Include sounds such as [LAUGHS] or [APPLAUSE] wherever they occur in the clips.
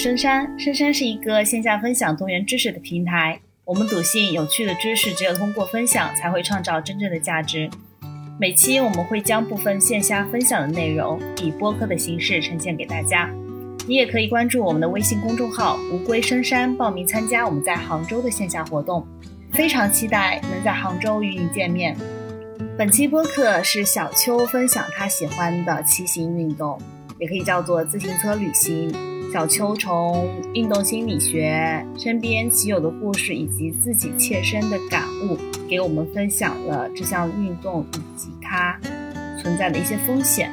深山。深山是一个线下分享多元知识的平台。我们笃信，有趣的知识只有通过分享，才会创造真正的价值。每期我们会将部分线下分享的内容，以播客的形式呈现给大家。你也可以关注我们的微信公众号“乌龟深山”，报名参加我们在杭州的线下活动。非常期待能在杭州与你见面。本期播客是小邱分享他喜欢的骑行运动。也可以叫做自行车旅行。小邱从运动心理学、身边骑友的故事以及自己切身的感悟，给我们分享了这项运动以及它存在的一些风险。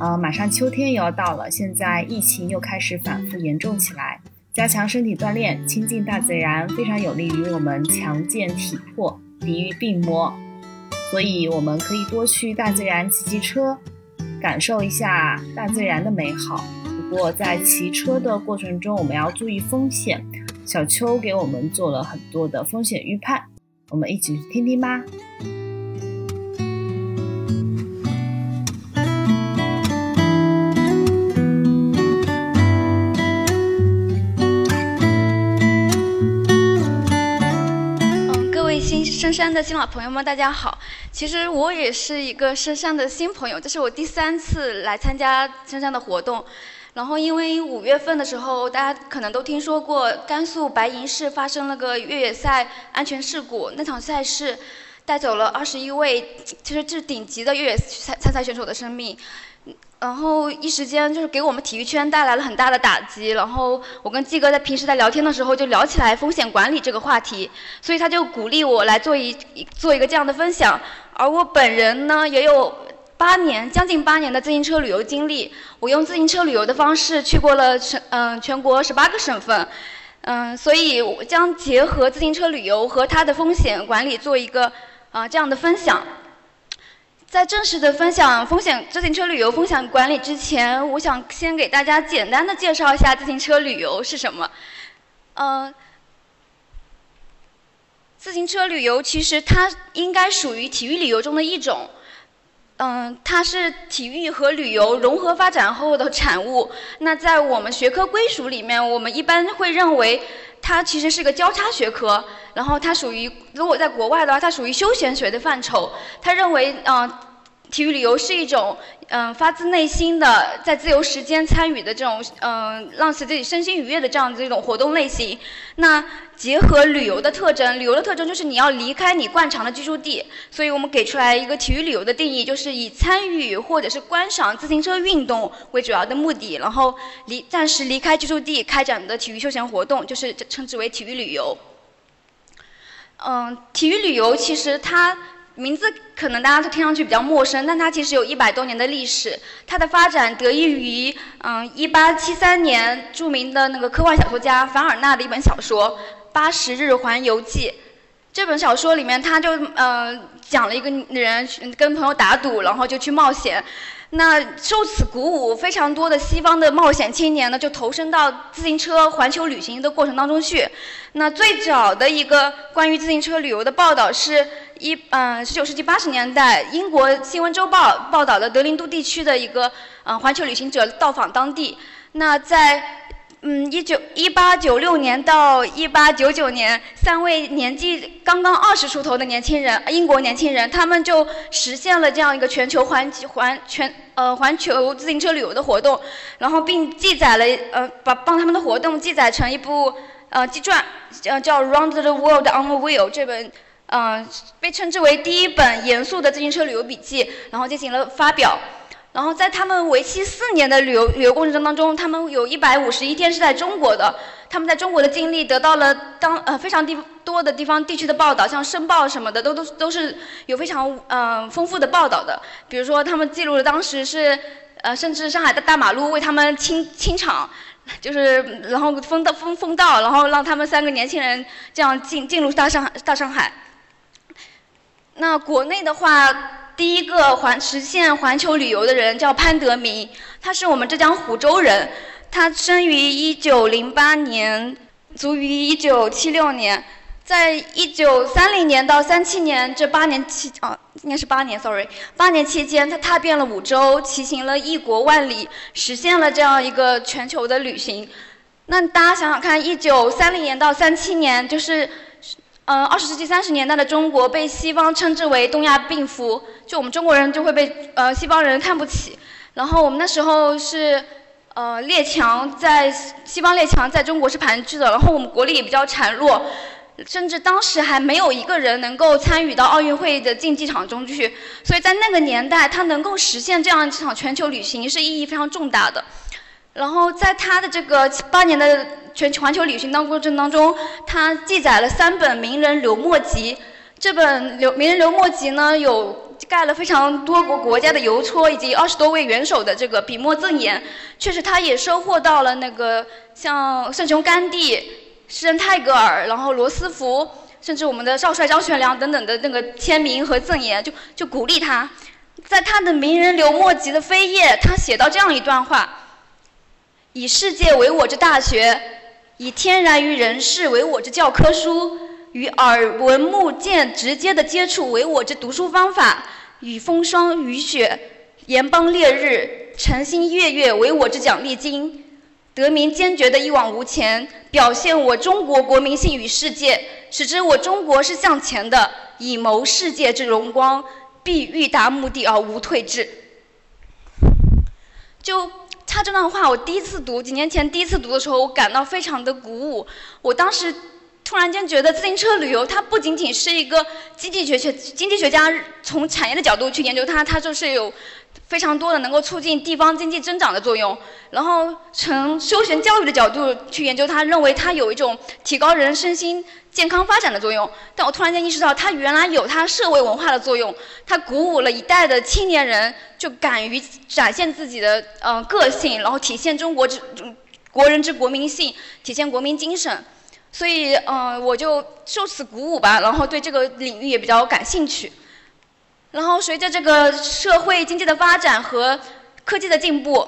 呃，马上秋天又要到了，现在疫情又开始反复严重起来，加强身体锻炼、亲近大自然，非常有利于我们强健体魄、抵御病魔。所以，我们可以多去大自然骑骑车。感受一下大自然的美好。我在骑车的过程中，我们要注意风险。小邱给我们做了很多的风险预判，我们一起去听听吧。深山的新老朋友们，大家好。其实我也是一个深山的新朋友，这是我第三次来参加深山的活动。然后因为五月份的时候，大家可能都听说过甘肃白银市发生了个越野赛安全事故，那场赛事带走了二十一位，其实是顶级的越野参参赛选手的生命。然后一时间就是给我们体育圈带来了很大的打击。然后我跟季哥在平时在聊天的时候就聊起来风险管理这个话题，所以他就鼓励我来做一做一个这样的分享。而我本人呢也有八年将近八年的自行车旅游经历，我用自行车旅游的方式去过了全嗯全国十八个省份，嗯，所以我将结合自行车旅游和它的风险管理做一个啊这样的分享。在正式的分享风险自行车旅游风险管理之前，我想先给大家简单的介绍一下自行车旅游是什么。嗯，自行车旅游其实它应该属于体育旅游中的一种。嗯，它是体育和旅游融合发展后的产物。那在我们学科归属里面，我们一般会认为它其实是个交叉学科。然后它属于，如果在国外的话，它属于休闲学的范畴。他认为，嗯，体育旅游是一种，嗯，发自内心的在自由时间参与的这种，嗯，让自己身心愉悦的这样子一种活动类型。那结合旅游的特征，旅游的特征就是你要离开你惯常的居住地。所以我们给出来一个体育旅游的定义，就是以参与或者是观赏自行车运动为主要的目的，然后离暂时离开居住地开展的体育休闲活动，就是称之为体育旅游。嗯，体育旅游其实它名字可能大家都听上去比较陌生，但它其实有一百多年的历史。它的发展得益于嗯，一八七三年著名的那个科幻小说家凡尔纳的一本小说《八十日环游记》。这本小说里面，他就嗯讲了一个人跟朋友打赌，然后就去冒险。那受此鼓舞，非常多的西方的冒险青年呢，就投身到自行车环球旅行的过程当中去。那最早的一个关于自行车旅游的报道是一嗯十九世纪八十年代英国新闻周报报道的德林都地区的一个嗯环球旅行者到访当地。那在嗯，一九一八九六年到一八九九年，三位年纪刚刚二十出头的年轻人，英国年轻人，他们就实现了这样一个全球环环全呃环球自行车旅游的活动，然后并记载了呃把帮他们的活动记载成一部呃纪传，呃叫《Round the World on a Wheel》这本，嗯被称之为第一本严肃的自行车旅游笔记，然后进行了发表。然后在他们为期四年的旅游旅游过程当中，他们有一百五十一天是在中国的。他们在中国的经历得到了当呃非常地多的地方地区的报道，像《申报》什么的都都都是有非常嗯丰富的报道的。比如说，他们记录了当时是呃甚至上海的大马路为他们清清场，就是然后封道封封道，然后让他们三个年轻人这样进进入大上海大上海。那国内的话。第一个环实现环球旅游的人叫潘德明，他是我们浙江湖州人，他生于一九零八年，卒于一九七六年，在一九三零年到三七年这八年期啊，应该是八年，sorry，八年期间，他踏遍了五洲，骑行了异国万里，实现了这样一个全球的旅行。那大家想想看，一九三零年到三七年，就是，嗯，二十世纪三十年代的中国被西方称之为东亚病夫，就我们中国人就会被呃西方人看不起。然后我们那时候是。呃，列强在西方列强在中国是盘踞的，然后我们国力也比较孱弱，甚至当时还没有一个人能够参与到奥运会的竞技场中去，所以在那个年代，他能够实现这样一场全球旅行是意义非常重大的。然后在他的这个八年的全球环球旅行当过程当中，他记载了三本名人流墨集，这本流名人流墨集呢有。盖了非常多国国家的邮戳，以及二十多位元首的这个笔墨赠言，确实他也收获到了那个像圣雄甘地、诗人泰戈尔，然后罗斯福，甚至我们的少帅张学良等等的那个签名和赠言，就就鼓励他。在他的名人流墨集的扉页，他写到这样一段话：以世界为我之大学，以天然于人世为我之教科书。与耳闻目见直接的接触为我之读书方法，与风霜雨雪、炎邦烈日、晨星月月为我之奖励金，得名坚决的一往无前，表现我中国国民性与世界，使之我中国是向前的，以谋世界之荣光，必欲达目的而无退志。就他这段话，我第一次读，几年前第一次读的时候，我感到非常的鼓舞。我当时。突然间觉得自行车旅游，它不仅仅是一个经济学学经济学家从产业的角度去研究它，它就是有非常多的能够促进地方经济增长的作用。然后从休闲教育的角度去研究它，认为它有一种提高人身心健康发展的作用。但我突然间意识到，它原来有它社会文化的作用，它鼓舞了一代的青年人，就敢于展现自己的呃个性，然后体现中国之国人之国民性，体现国民精神。所以，嗯，我就受此鼓舞吧，然后对这个领域也比较感兴趣。然后，随着这个社会经济的发展和科技的进步，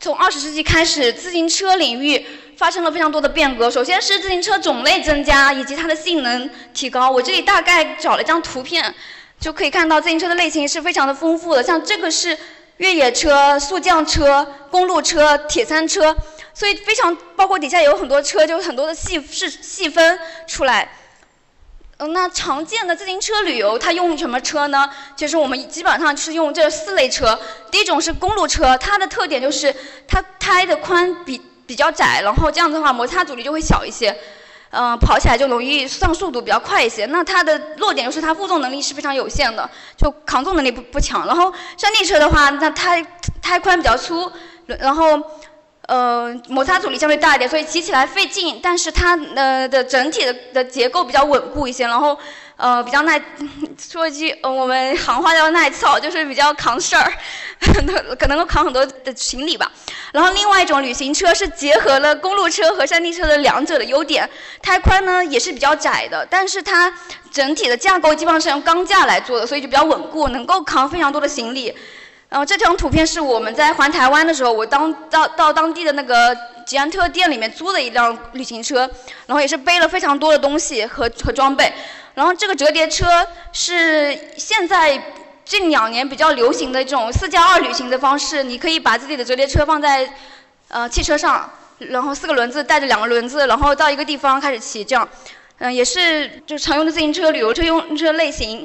从二十世纪开始，自行车领域发生了非常多的变革。首先是自行车种类增加，以及它的性能提高。我这里大概找了一张图片，就可以看到自行车的类型是非常的丰富的。像这个是越野车、速降车、公路车、铁三车。所以非常包括底下有很多车，就很多的细是细分出来。嗯，那常见的自行车旅游，它用什么车呢？其实我们基本上是用这四类车。第一种是公路车，它的特点就是它胎的宽比比较窄，然后这样子的话摩擦阻力就会小一些，嗯，跑起来就容易上速度比较快一些。那它的弱点就是它负重能力是非常有限的，就扛重能力不不强。然后山地车的话，那胎胎宽比较粗，然后。呃，摩擦阻力相对大一点，所以骑起来费劲，但是它呃的整体的的结构比较稳固一些，然后呃比较耐，说一句我们行话叫耐操，就是比较扛事儿，可能够扛很多的行李吧。然后另外一种旅行车是结合了公路车和山地车的两者的优点，胎宽呢也是比较窄的，但是它整体的架构基本上是用钢架来做的，所以就比较稳固，能够扛非常多的行李。然后这张图片是我们在环台湾的时候，我当到到当地的那个捷安特店里面租的一辆旅行车，然后也是背了非常多的东西和和装备。然后这个折叠车是现在近两年比较流行的这种四加二旅行的方式，你可以把自己的折叠车放在呃汽车上，然后四个轮子带着两个轮子，然后到一个地方开始骑，这样，嗯，也是就常用的自行车旅游车用车类型。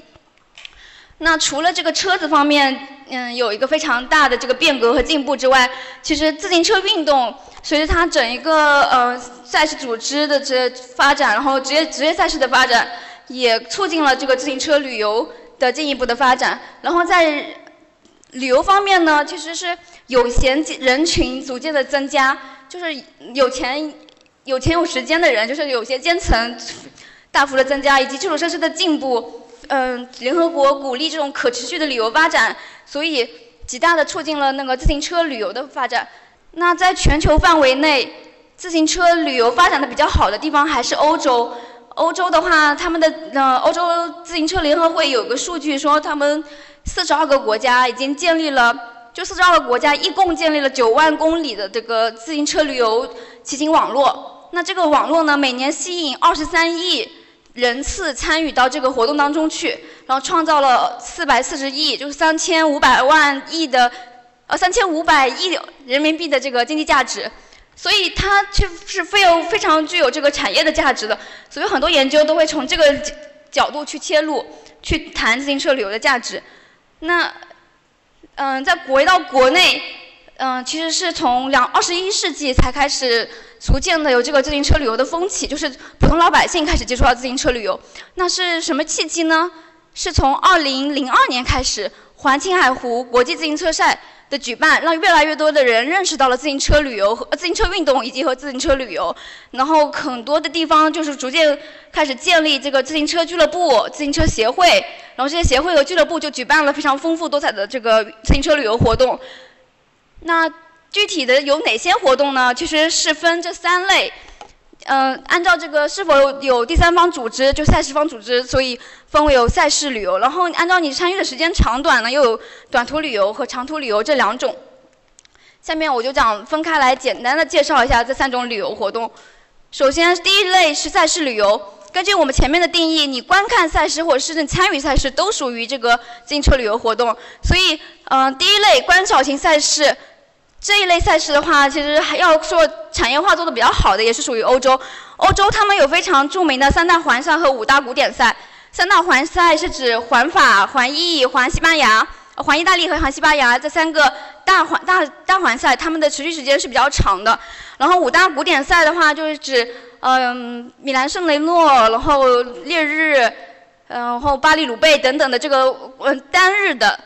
那除了这个车子方面，嗯，有一个非常大的这个变革和进步之外，其实自行车运动随着它整一个呃赛事组织的这发展，然后职业职业赛事的发展，也促进了这个自行车旅游的进一步的发展。然后在旅游方面呢，其实是有闲人群逐渐的增加，就是有钱有钱有时间的人，就是有些阶层大幅的增加，以及基础设施的进步。嗯，联合国鼓励这种可持续的旅游发展，所以极大的促进了那个自行车旅游的发展。那在全球范围内，自行车旅游发展的比较好的地方还是欧洲。欧洲的话，他们的呃欧洲自行车联合会有个数据说，他们四十二个国家已经建立了，就四十二个国家一共建立了九万公里的这个自行车旅游骑行网络。那这个网络呢，每年吸引二十三亿。人次参与到这个活动当中去，然后创造了四百四十亿，就是三千五百万亿的，呃，三千五百亿人民币的这个经济价值，所以它却是非有非常具有这个产业的价值的。所以很多研究都会从这个角度去切入，去谈自行车旅游的价值。那，嗯，在回到国内，嗯，其实是从两二十一世纪才开始。逐渐的有这个自行车旅游的风气，就是普通老百姓开始接触到自行车旅游。那是什么契机呢？是从二零零二年开始，环青海湖国际自行车赛的举办，让越来越多的人认识到了自行车旅游和自行车运动以及和自行车旅游。然后很多的地方就是逐渐开始建立这个自行车俱乐部、自行车协会，然后这些协会和俱乐部就举办了非常丰富多彩的这个自行车旅游活动。那。具体的有哪些活动呢？其实是分这三类，嗯，按照这个是否有第三方组织，就赛事方组织，所以分为有赛事旅游。然后按照你参与的时间长短呢，又有短途旅游和长途旅游这两种。下面我就讲分开来简单的介绍一下这三种旅游活动。首先第一类是赛事旅游，根据我们前面的定义，你观看赛事或者是你参与赛事都属于这个自行车旅游活动。所以，嗯，第一类观赏型赛事。这一类赛事的话，其实还要说产业化做的比较好的，也是属于欧洲。欧洲他们有非常著名的三大环赛和五大古典赛。三大环赛是指环法、环意、环西班牙、环意大利和环西班牙这三个大环大大环赛，他们的持续时间是比较长的。然后五大古典赛的话，就是指嗯米兰圣雷诺，然后烈日，然后巴黎鲁贝等等的这个嗯单日的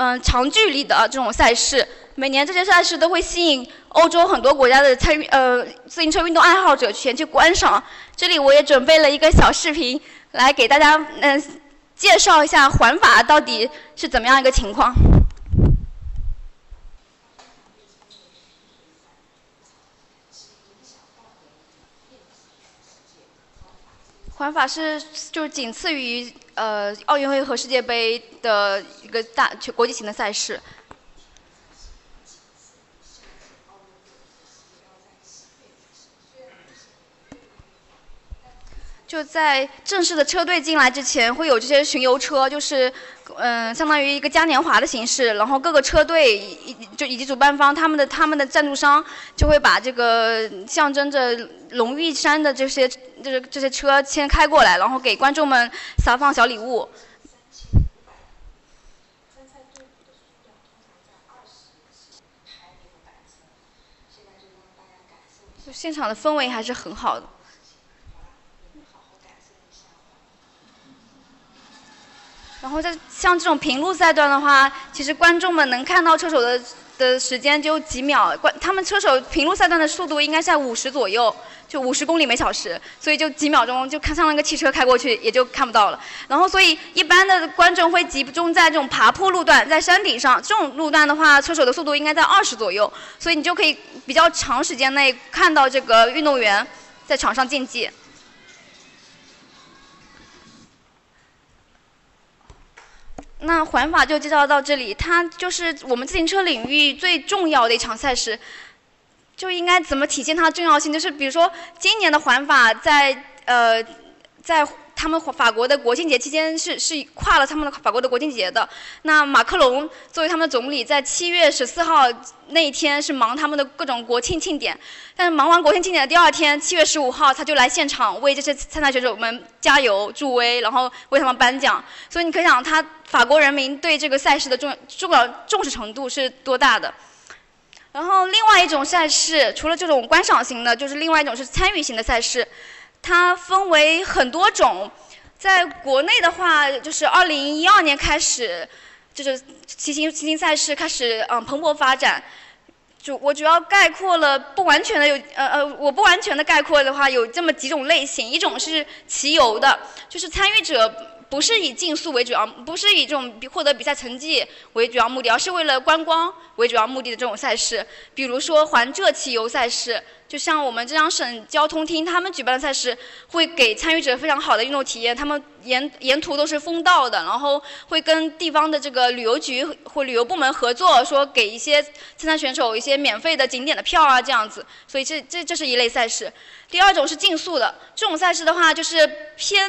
嗯长距离的这种赛事。每年这些赛事都会吸引欧洲很多国家的参与，呃，自行车运动爱好者前去观赏。这里我也准备了一个小视频，来给大家嗯介绍一下环法到底是怎么样一个情况。环法是就是仅次于呃奥运会和世界杯的一个大国际型的赛事。就在正式的车队进来之前，会有这些巡游车，就是，嗯，相当于一个嘉年华的形式。然后各个车队以就以及主办方他们的他们的赞助商就会把这个象征着龙玉山的这些这这些车先开过来，然后给观众们撒放小礼物。就现场的氛围还是很好的。然后在像这种平路赛段的话，其实观众们能看到车手的的时间就几秒，观他们车手平路赛段的速度应该在五十左右，就五十公里每小时，所以就几秒钟就看上那个汽车开过去也就看不到了。然后所以一般的观众会集中在这种爬坡路段，在山顶上这种路段的话，车手的速度应该在二十左右，所以你就可以比较长时间内看到这个运动员在场上竞技。那环法就介绍到这里，它就是我们自行车领域最重要的一场赛事，就应该怎么体现它的重要性？就是比如说今年的环法在呃在。他们法国的国庆节期间是是跨了他们的法国的国庆节的。那马克龙作为他们的总理，在七月十四号那一天是忙他们的各种国庆庆典。但是忙完国庆庆典的第二天，七月十五号他就来现场为这些参赛选手们加油助威，然后为他们颁奖。所以你可想，他法国人民对这个赛事的重重要重视程度是多大的。然后另外一种赛事，除了这种观赏型的，就是另外一种是参与型的赛事。它分为很多种，在国内的话，就是二零一二年开始，就是骑行骑行赛事开始嗯蓬勃发展。就我主要概括了不完全的有呃呃我不完全的概括的话有这么几种类型，一种是骑游的，就是参与者不是以竞速为主要，不是以这种获得比赛成绩为主要目的，而是为了观光为主要目的的这种赛事，比如说环浙骑游赛事。就像我们浙江省交通厅他们举办的赛事，会给参与者非常好的运动体验。他们沿沿途都是封道的，然后会跟地方的这个旅游局或旅游部门合作，说给一些参赛选手一些免费的景点的票啊，这样子。所以这这这是一类赛事。第二种是竞速的，这种赛事的话，就是偏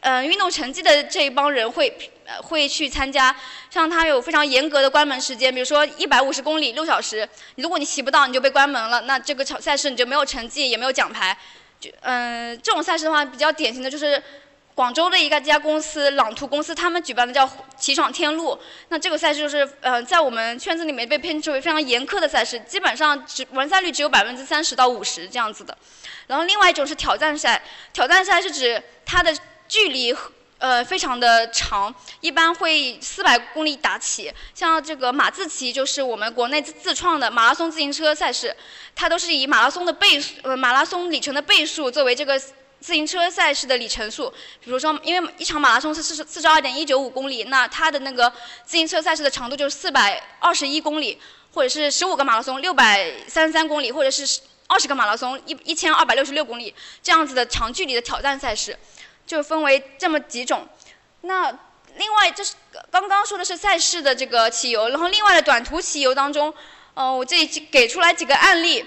呃运动成绩的这一帮人会呃会去参加。像它有非常严格的关门时间，比如说一百五十公里六小时，如果你骑不到，你就被关门了，那这个场赛事你就没有成绩，也没有奖牌。就嗯，这种赛事的话，比较典型的就是广州的一个家公司朗图公司，他们举办的叫奇闯天路。那这个赛事就是呃在我们圈子里面被称之为非常严苛的赛事，基本上只完赛率只有百分之三十到五十这样子的。然后另外一种是挑战赛，挑战赛是指它的距离呃非常的长，一般会四百公里打起。像这个马自骑就是我们国内自自创的马拉松自行车赛事，它都是以马拉松的倍数呃马拉松里程的倍数作为这个自行车赛事的里程数。比如说，因为一场马拉松是四十四十二点一九五公里，那它的那个自行车赛事的长度就是四百二十一公里，或者是十五个马拉松六百三十三公里，或者是。二十个马拉松，一一千二百六十六公里，这样子的长距离的挑战赛事，就分为这么几种。那另外，就是刚刚说的是赛事的这个骑游，然后另外的短途骑游当中，呃，我这里给出来几个案例。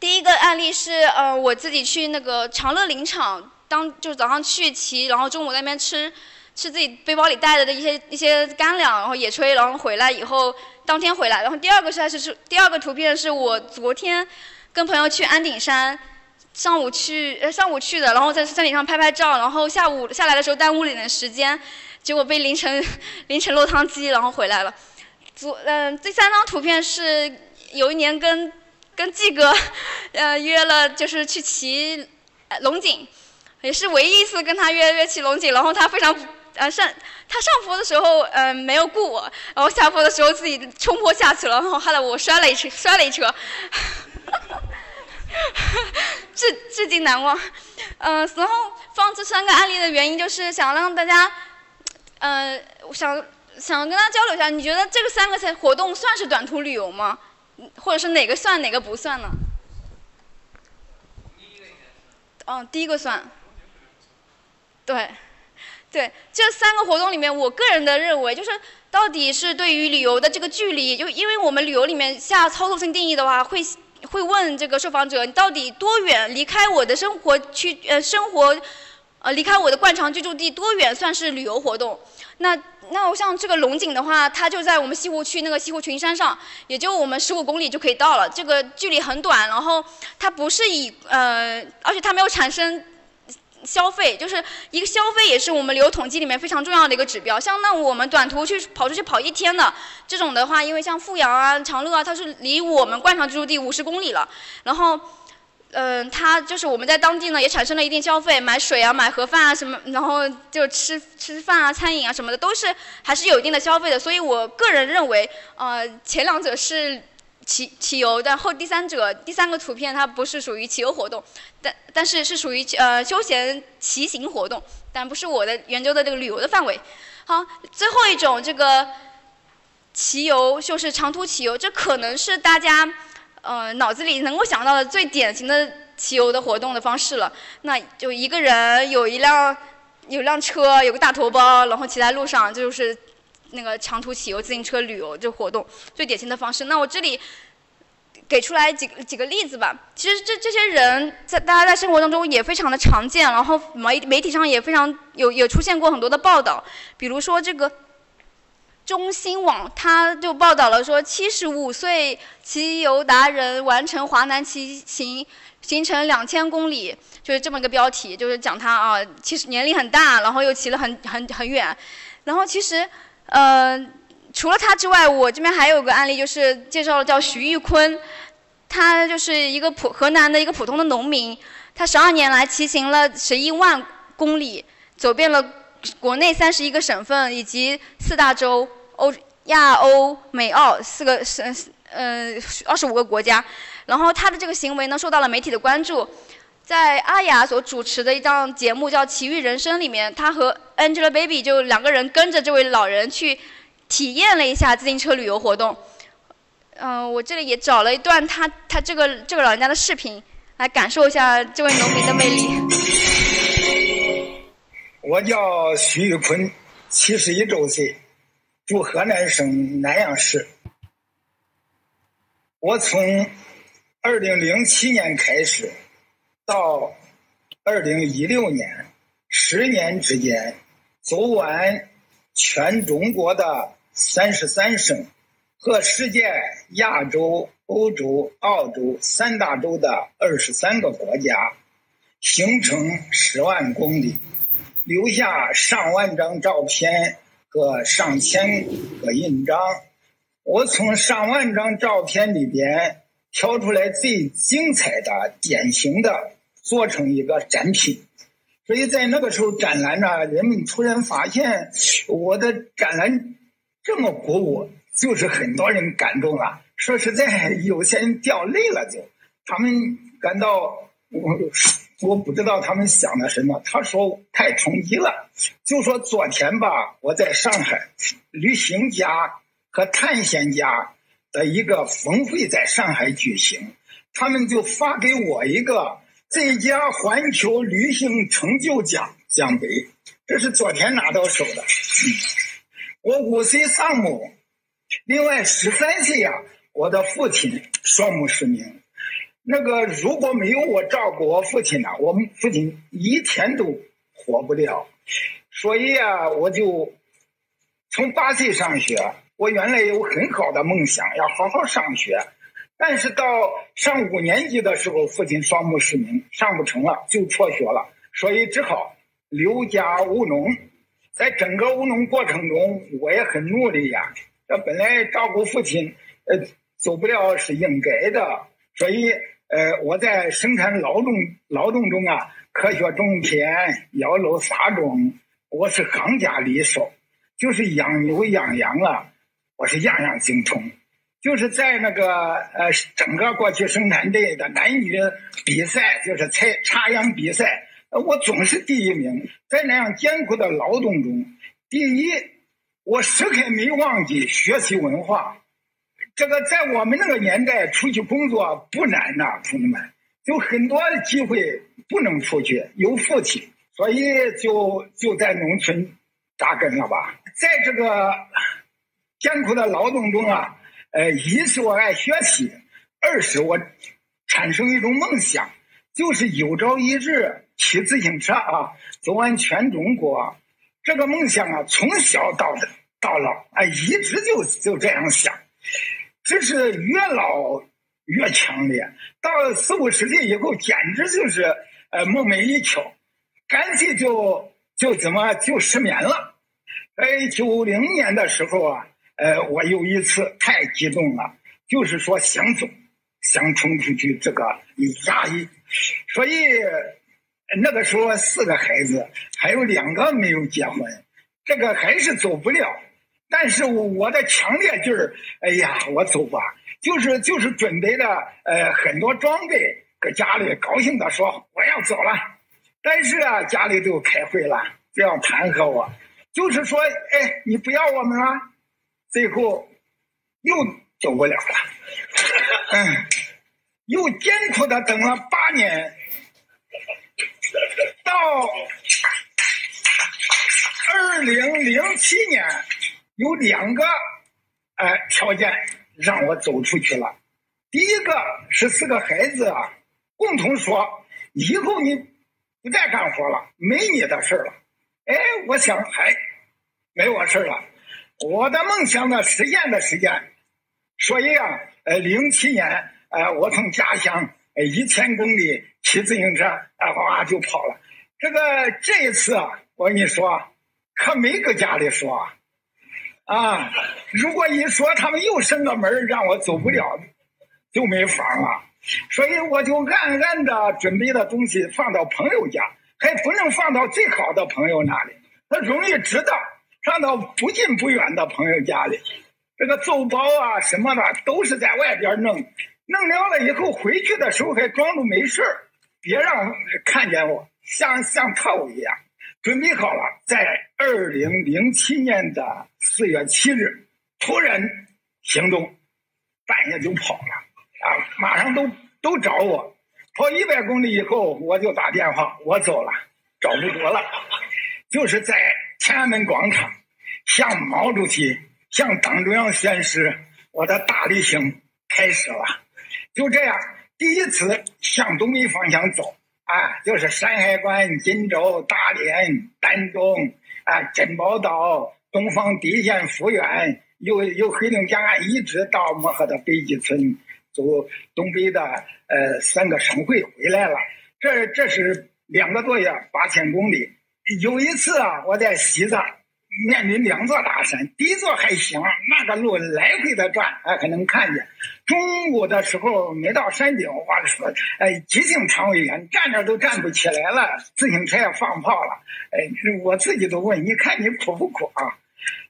第一个案例是，呃，我自己去那个长乐林场，当就是早上去骑，然后中午那边吃吃自己背包里带的的一些一些干粮，然后野炊，然后回来以后当天回来。然后第二个赛事是第二个图片是我昨天。跟朋友去安顶山，上午去呃上午去的，然后在山顶上拍拍照，然后下午下来的时候耽误了点时间，结果被淋成淋成落汤鸡，然后回来了。昨嗯第三张图片是有一年跟跟季哥 [LAUGHS] 呃约了就是去骑龙井，也是唯一一次跟他约约骑龙井，然后他非常呃上他上坡的时候嗯没有顾我，然后下坡的时候自己冲坡下去了，然后害得我摔了一车 [LAUGHS] 摔了一车。[LAUGHS] 至至今难忘，嗯，然后放这三个案例的原因就是想让大家，呃，想想跟他交流一下，你觉得这个三个赛活动算是短途旅游吗？或者是哪个算哪个不算呢？嗯，第一个算。对，对，这三个活动里面，我个人的认为就是，到底是对于旅游的这个距离，就因为我们旅游里面下操作性定义的话，会。会问这个受访者，你到底多远离开我的生活区？呃，生活，呃，离开我的惯常居住地多远算是旅游活动？那那我像这个龙井的话，它就在我们西湖区那个西湖群山上，也就我们十五公里就可以到了，这个距离很短。然后它不是以呃，而且它没有产生。消费就是一个消费，也是我们旅游统计里面非常重要的一个指标。像那我们短途去跑出去跑一天的这种的话，因为像富阳啊、长乐啊，它是离我们惯常居住地五十公里了。然后，嗯，它就是我们在当地呢也产生了一定消费，买水啊、买盒饭啊什么，然后就吃吃饭啊、餐饮啊什么的，都是还是有一定的消费的。所以我个人认为，呃，前两者是。骑骑游，但后第三者第三个图片它不是属于骑游活动，但但是是属于呃休闲骑行活动，但不是我的研究的这个旅游的范围。好，最后一种这个骑游就是长途骑游，这可能是大家呃脑子里能够想到的最典型的骑游的活动的方式了。那就一个人有一辆有辆车，有个大头包，然后骑在路上，就是。那个长途骑游、自行车旅游这活动最典型的方式，那我这里给出来几几个例子吧。其实这这些人在大家在生活当中也非常的常见，然后媒媒体上也非常有有出现过很多的报道。比如说这个中新网，他就报道了说，七十五岁骑游达人完成华南骑行行程两千公里，就是这么一个标题，就是讲他啊，其实年龄很大，然后又骑了很很很远，然后其实。呃，除了他之外，我这边还有个案例，就是介绍了叫徐玉坤，他就是一个普河南的一个普通的农民，他十二年来骑行了十一万公里，走遍了国内三十一个省份以及四大洲、欧亚欧美澳四个省，呃二十五个国家，然后他的这个行为呢，受到了媒体的关注。在阿雅所主持的一档节目叫《奇遇人生》里面，他和 Angelababy 就两个人跟着这位老人去体验了一下自行车旅游活动。嗯，我这里也找了一段他他这个这个老人家的视频，来感受一下这位农民的魅力。我叫徐玉坤，七十一周岁，住河南省南阳市。我从二零零七年开始，到二零一六年，十年之间，走完全中国的三十三省。和世界、亚洲、欧洲、澳洲三大洲的二十三个国家，行程十万公里，留下上万张照片个上千个印章。我从上万张照片里边挑出来最精彩的、典型的，做成一个展品。所以在那个时候展览呢，人们突然发现我的展览这么鼓舞。就是很多人感动了，说实在，有些人掉泪了，就他们感到我我不知道他们想的什么。他说太冲击了，就说昨天吧，我在上海，旅行家和探险家的一个峰会在上海举行，他们就发给我一个最佳环球旅行成就奖奖杯，这是昨天拿到手的。我五岁丧母。另外，十三岁呀，我的父亲双目失明。那个如果没有我照顾我父亲呢，我们父亲一天都活不了。所以啊，我就从八岁上学。我原来有很好的梦想，要好好上学。但是到上五年级的时候，父亲双目失明，上不成了，就辍学了。所以只好留家务农。在整个务农过程中，我也很努力呀。那本来照顾父亲，呃，走不了是应该的，所以，呃，我在生产劳动劳动中啊，科学种田、养老撒种，我是行家里手，就是养牛养羊啊，我是样样精通，就是在那个呃整个过去生产队的男女比赛，就是采插秧比赛，我总是第一名，在那样艰苦的劳动中，第一。我时刻没忘记学习文化，这个在我们那个年代出去工作不难呐，同志们，有很多机会不能出去，有父亲，所以就就在农村扎根了吧。在这个艰苦的劳动中啊，呃，一是我爱学习，二是我产生一种梦想，就是有朝一日骑自行车啊，走完全中国。这个梦想啊，从小到到老啊，一直就就这样想，只是越老越强烈。到了四五十岁以后，简直就是呃梦寐以求，干脆就就怎么就失眠了。在九零年的时候啊，呃，我有一次太激动了，就是说想走，想冲出去，这个压抑，所以。那个时候四个孩子，还有两个没有结婚，这个还是走不了。但是我的强烈劲儿，哎呀，我走吧，就是就是准备了呃很多装备，搁家里高兴的说我要走了。但是啊，家里都开会了，这样弹劾我，就是说，哎，你不要我们了，最后又走不了了，嗯，又艰苦的等了八年。到二零零七年，有两个哎条件让我走出去了。第一个是四个孩子啊，共同说以后你不再干活了，没你的事了。哎，我想还没我事了。我的梦想呢实现的时间，所以啊，呃，零七年，呃，我从家乡呃一千公里骑自行车，啊哗就跑了。这个这一次啊，我跟你说，可没搁家里说，啊，啊如果一说他们又生个门让我走不了，就没法了。所以我就暗暗的准备的东西放到朋友家，还不能放到最好的朋友那里，他容易知道。放到不近不远的朋友家里，这个奏包啊什么的都是在外边弄，弄了了以后回去的时候还装着没事别让看见我。像像特务一样准备好了，在二零零七年的四月七日突然行动，半夜就跑了，啊，马上都都找我。跑一百公里以后，我就打电话，我走了，找不着了。就是在天安门广场向毛主席、向党中央宣誓，我的大旅行开始了。就这样，第一次向东北方向走，啊，就是山海关、锦州、大连、丹东，啊，珍宝岛、东方第一县、抚远，由由黑龙江岸一直到漠河的北极村，走东北的呃三个省会回来了。这这是两个多月，八千公里。有一次啊，我在西藏面临两座大山，第一座还行，那个路来回的转，还还能看见。中午的时候没到山顶，我说，哎，急性肠胃炎，站着都站不起来了，自行车也放炮了。哎，我自己都问，你看你苦不苦啊？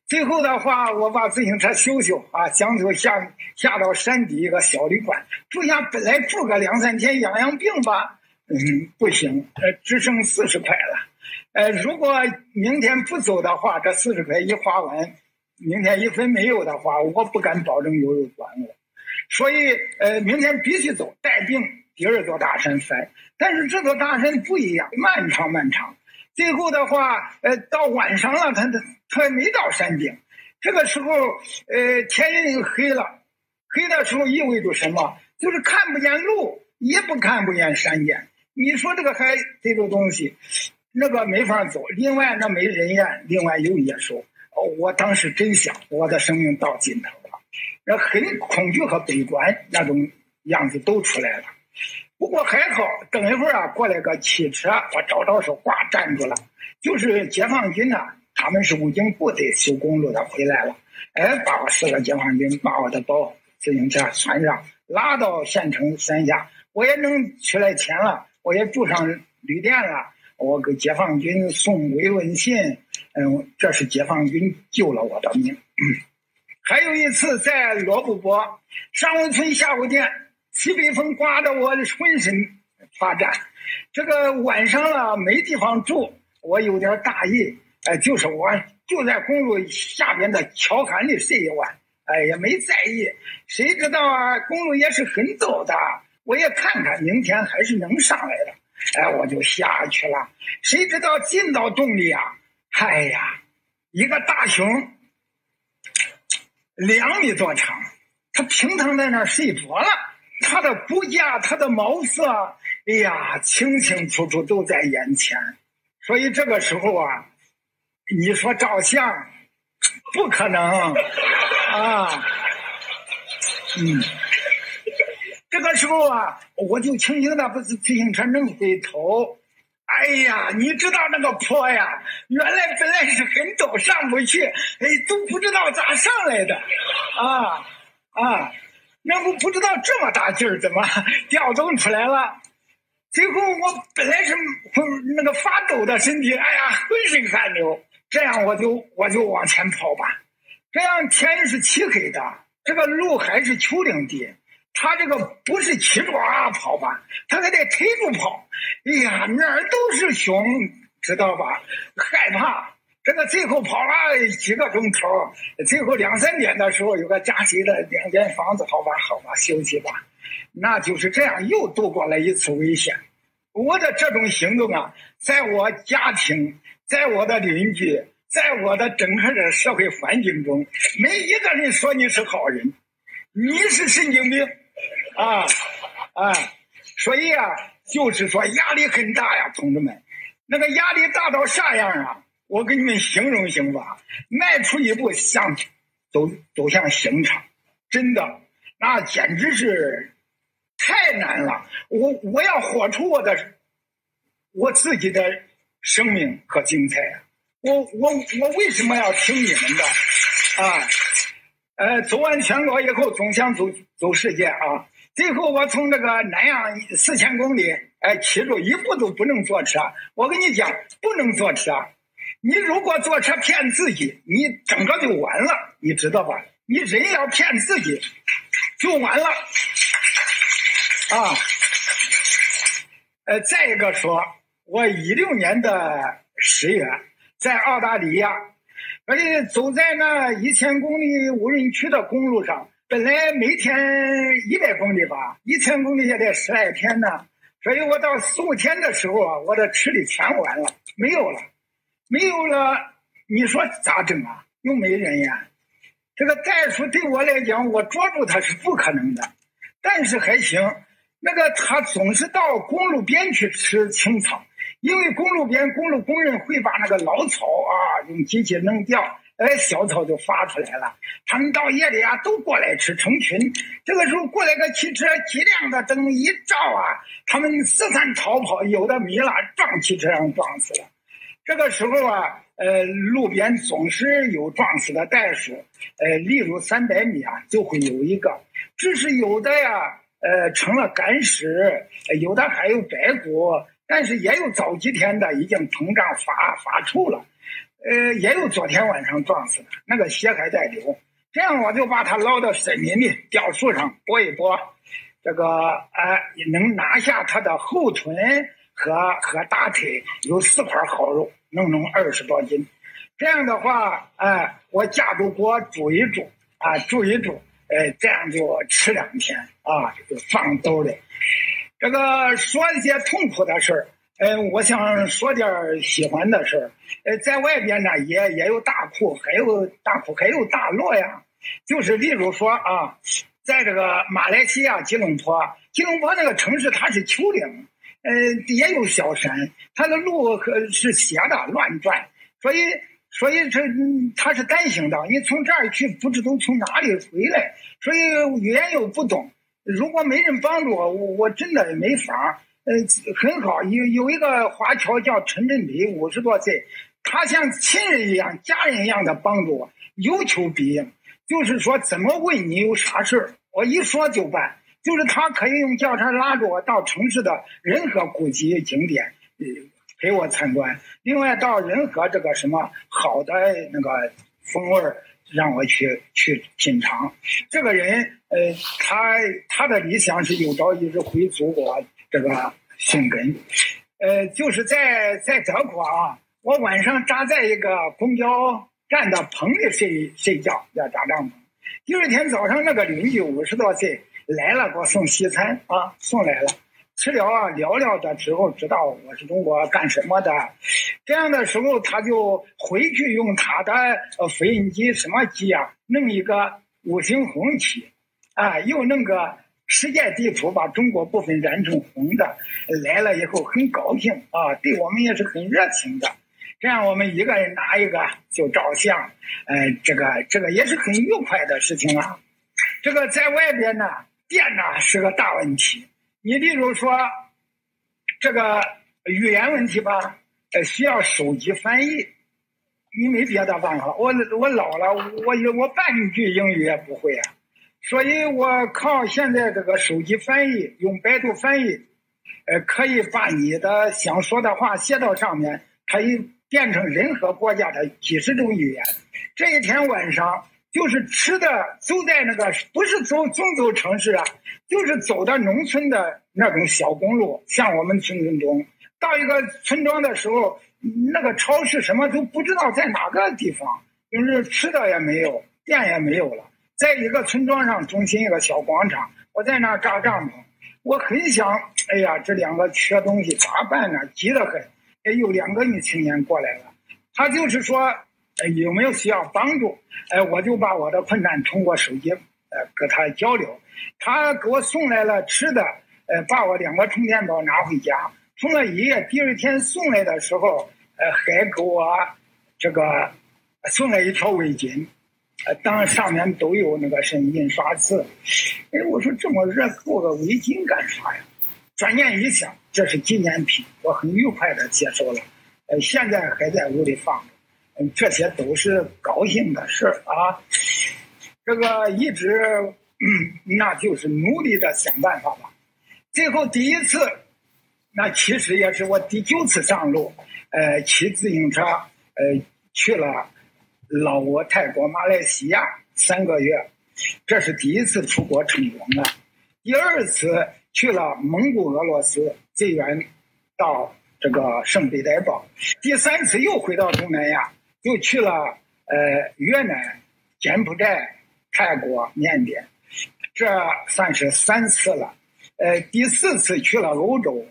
最后的话，我把自行车修修啊，将就下下到山底一个小旅馆住下，本来住个两三天养养病吧，嗯，不行，呃，只剩四十块了。呃，如果明天不走的话，这四十块一花完，明天一分没有的话，我不敢保证有人管我。所以，呃，明天必须走，带病第二座大山翻。但是这座大山不一样，漫长漫长。最后的话，呃，到晚上了，他他他还没到山顶。这个时候，呃，天已经黑了，黑的时候意味着什么？就是看不见路，也不看不见山间。你说这个还这个东西？那个没法走，另外那没人烟，另外有野兽。我当时真想我的生命到尽头了，那很恐惧和悲观那种样子都出来了。不过还好，等一会儿啊，过来个汽车，我招招手，呱站住了，就是解放军呐，他们是武警部队修公路的回来了。哎，把我四个解放军把我的包自行车穿上，拉到县城山下，我也能取来钱了，我也住上旅店了。我给解放军送慰问信，嗯，这是解放军救了我的命。[CLEARS THROAT] 还有一次在罗布泊上午村下午店，西北风刮得我浑身发颤。这个晚上了没地方住，我有点大意，哎，就是我就在公路下边的桥坎里睡一晚，哎，也没在意。谁知道啊，公路也是很陡的，我也看看明天还是能上来的。哎，我就下去了。谁知道进到洞里啊？哎呀，一个大熊，两米多长，它平躺在那儿睡着了。它的骨架，它的毛色，哎呀，清清楚楚都在眼前。所以这个时候啊，你说照相，不可能啊。嗯。这个时候啊，我就轻轻的把自行车弄回头。哎呀，你知道那个坡呀，原来本来是很陡，上不去，哎，都不知道咋上来的，啊啊，那不不知道这么大劲儿怎么调动出来了。最后我本来是那个发抖的身体，哎呀，浑身汗流。这样我就我就往前跑吧。这样天是漆黑的，这个路还是丘陵地。他这个不是骑着啊跑吧，他还得推着跑。哎呀，哪儿都是熊，知道吧？害怕。这个最后跑了几个钟头，最后两三点的时候，有个加水的两间房子，好吧，好吧，休息吧。那就是这样，又度过了一次危险。我的这种行动啊，在我家庭，在我的邻居，在我的整个的社会环境中，没一个人说你是好人，你是神经病。啊啊，所以啊，就是说压力很大呀，同志们，那个压力大到啥样啊？我给你们形容行吧，迈出一步向走走向刑场，真的，那简直是太难了。我我要活出我的我自己的生命和精彩啊！我我我为什么要听你们的啊？呃，走完全国以后，总想走走世界啊。最后，我从这个南阳四千公里，哎，骑着一步都不能坐车。我跟你讲，不能坐车。你如果坐车骗自己，你整个就完了，你知道吧？你人要骗自己，就完了。啊，呃，再一个说，我一六年的十月在澳大利亚，而且走在那一千公里无人区的公路上。本来每天一百公里吧，一千公里也得十来天呢。所以我到四五天的时候啊，我的吃的全完了，没有了，没有了。你说咋整啊？又没人呀。这个袋鼠对我来讲，我捉住它是不可能的，但是还行。那个它总是到公路边去吃青草，因为公路边公路工人会把那个老草啊用机器弄掉。哎，小草就发出来了。他们到夜里啊，都过来吃，成群。这个时候过来个汽车，几亮的灯一照啊，他们四散逃跑，有的迷了，撞汽车上撞死了。这个时候啊，呃，路边总是有撞死的袋鼠。呃，例如三百米啊，就会有一个。只是有的呀，呃，成了干尸，有的还有白骨，但是也有早几天的已经膨胀发发臭了。呃，也有昨天晚上撞死的，那个血还在流。这样我就把它捞到森林里，吊树上剥一剥，这个呃，能拿下它的后臀和和大腿，有四块好肉，能弄二十多斤。这样的话，哎，我架住锅煮一煮，啊，煮一煮，哎，这样就吃两天啊，就放兜里。这个说一些痛苦的事儿。呃，我想说点喜欢的事儿。呃，在外边呢，也也有大库，还有大库，还有大洛呀。就是例如说啊，在这个马来西亚吉隆坡，吉隆坡那个城市它是丘陵，呃，也有小山，它的路和是斜的，乱转，所以所以这它是单行道，你从这儿去不知道从哪里回来，所以语言又不懂。如果没人帮助我，我真的没法。呃，很好，有有一个华侨叫陈振笔，五十多岁，他像亲人一样、家人一样的帮助我，有求必应。就是说，怎么问你有啥事儿，我一说就办。就是他可以用轿车拉着我到城市的任何古迹景点，呃，陪我参观。另外，到任何这个什么好的那个风味儿，让我去去品尝。这个人，呃，他他的理想是有朝一日回祖国。这个生根，呃，就是在在德国啊，我晚上扎在一个公交站的棚里睡睡觉，要扎帐篷。第二天早上，那个邻居五十多岁来了，给我送西餐啊，送来了，吃了啊，聊聊的之后知道我是中国干什么的，这样的时候他就回去用他的呃复印机什么机啊，弄一个五星红旗，啊，又弄个。世界地图把中国部分染成红的，来了以后很高兴啊，对我们也是很热情的。这样我们一个人拿一个就照相，呃，这个这个也是很愉快的事情啊。这个在外边呢，电呢是个大问题。你例如说这个语言问题吧，呃，需要手机翻译，你没别的办法。我我老了，我我半句英语也不会啊。所以我靠现在这个手机翻译，用百度翻译，呃，可以把你的想说的话写到上面，可以变成任何国家的几十种语言。这一天晚上，就是吃的，走在那个不是走中走城市啊，就是走的农村的那种小公路，像我们村村中，到一个村庄的时候，那个超市什么都不知道在哪个地方，就是吃的也没有，店也没有了。在一个村庄上，中心一个小广场，我在那扎帐篷。我很想，哎呀，这两个缺东西咋办呢？急得很。哎，有两个女青年过来了，她就是说，哎有没有需要帮助？哎，我就把我的困难通过手机，呃，跟她交流。她给我送来了吃的，呃，把我两个充电宝拿回家，充了一夜。第二天送来的时候，呃，还给我这个送了一条围巾。呃，当然上面都有那个什么印刷字。哎，我说这么热，做个围巾干啥呀？转念一想，这是纪念品，我很愉快的接受了。呃，现在还在屋里放着。嗯，这些都是高兴的事啊。这个一直，那就是努力的想办法吧。最后第一次，那其实也是我第九次上路，呃，骑自行车，呃，去了。老挝、泰国、马来西亚三个月，这是第一次出国成功了。第二次去了蒙古、俄罗斯，最远到这个圣彼得堡。第三次又回到东南亚，又去了呃越南、柬埔寨、泰国、缅甸。这算是三次了。呃，第四次去了欧洲，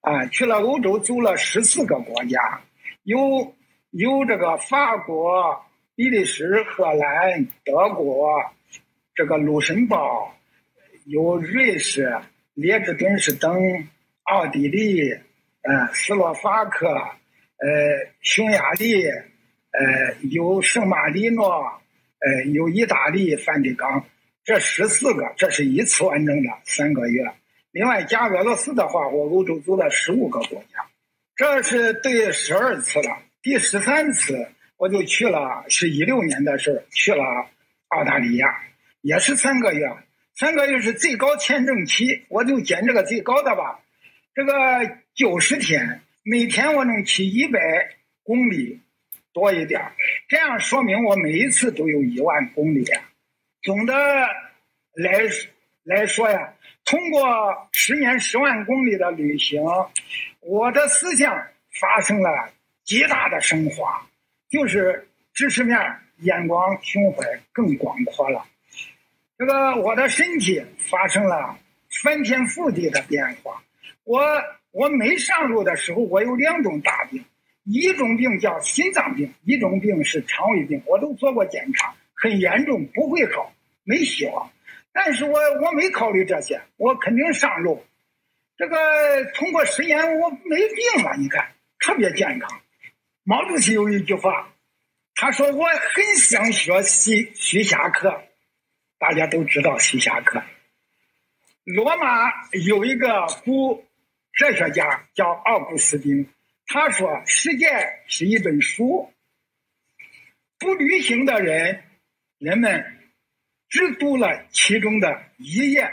啊，去了欧洲走了十四个国家，有有这个法国、比利时、荷兰、德国，这个卢森堡，有瑞士、列支敦士登、奥地利，呃，斯洛伐克，呃，匈牙利，呃，有圣马力诺，呃，有意大利梵蒂冈。这十四个，这是一次完整的三个月。另外加俄罗斯的话，我欧洲走了十五个国家，这是第十二次了。第十三次我就去了，是一六年的事去了澳大利亚，也是三个月。三个月是最高签证期，我就捡这个最高的吧。这个九十天，每天我能骑一百公里多一点，这样说明我每一次都有一万公里。总的来来说呀，通过十年十万公里的旅行，我的思想发生了极大的升华，就是知识面、眼光、胸怀更广阔了。这个我的身体发生了翻天覆地的变化。我我没上路的时候，我有两种大病，一种病叫心脏病，一种病是肠胃病，我都做过检查。很严重，不会好，没希望。但是我我没考虑这些，我肯定上路。这个通过实验，我没病了，你看特别健康。毛主席有一句话，他说我很想学习徐霞客，大家都知道徐霞客。罗马有一个古哲学家叫奥古斯丁，他说世界是一本书，不旅行的人。人们只读了其中的一页，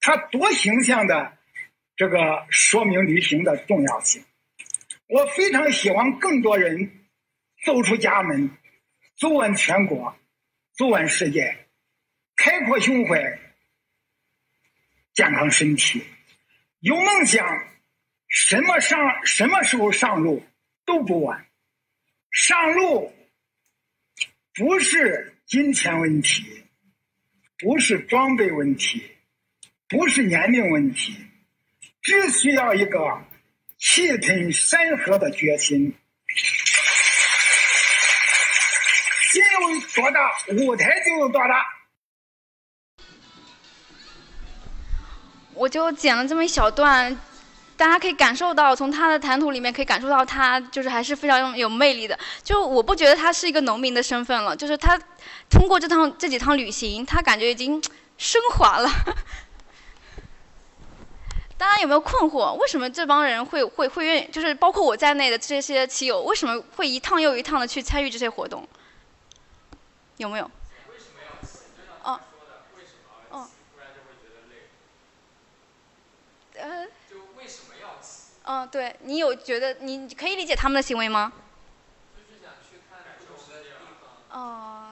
他多形象的这个说明旅行的重要性。我非常希望更多人走出家门，走完全国，走完世界，开阔胸怀，健康身体，有梦想，什么上什么时候上路都不晚。上路不是。金钱问题不是装备问题，不是年龄问题，只需要一个气吞山河的决心。心有多大，舞台就有多大。我就剪了这么一小段。大家可以感受到，从他的谈吐里面可以感受到，他就是还是非常有魅力的。就我不觉得他是一个农民的身份了，就是他通过这趟这几趟旅行，他感觉已经升华了。大家有没有困惑？为什么这帮人会会会愿意？就是包括我在内的这些骑友，为什么会一趟又一趟的去参与这些活动？有没有？哦。哦。呃。嗯，对你有觉得你可以理解他们的行为吗？嗯，对，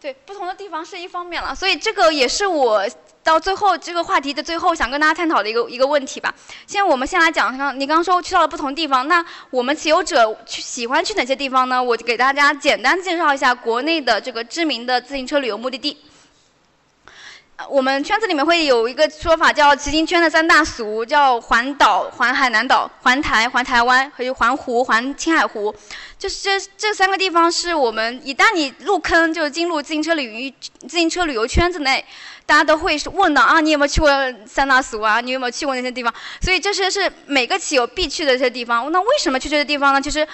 对，不同的地方是一方面了，所以这个也是我到最后这个话题的最后想跟大家探讨的一个一个问题吧。现在我们先来讲，刚你刚刚说去到了不同地方，那我们骑游者去喜欢去哪些地方呢？我给大家简单介绍一下国内的这个知名的自行车旅游目的地。我们圈子里面会有一个说法，叫骑行圈的三大俗，叫环岛、环海南岛、环台、环台湾，还有环湖、环青海湖。就是这这三个地方，是我们一旦你入坑，就是进入自行车领域、自行车旅游圈子内，大家都会问的啊，你有没有去过三大俗啊？你有没有去过那些地方？所以这些是每个骑友必去的这些地方。那为什么去这些地方呢？其实。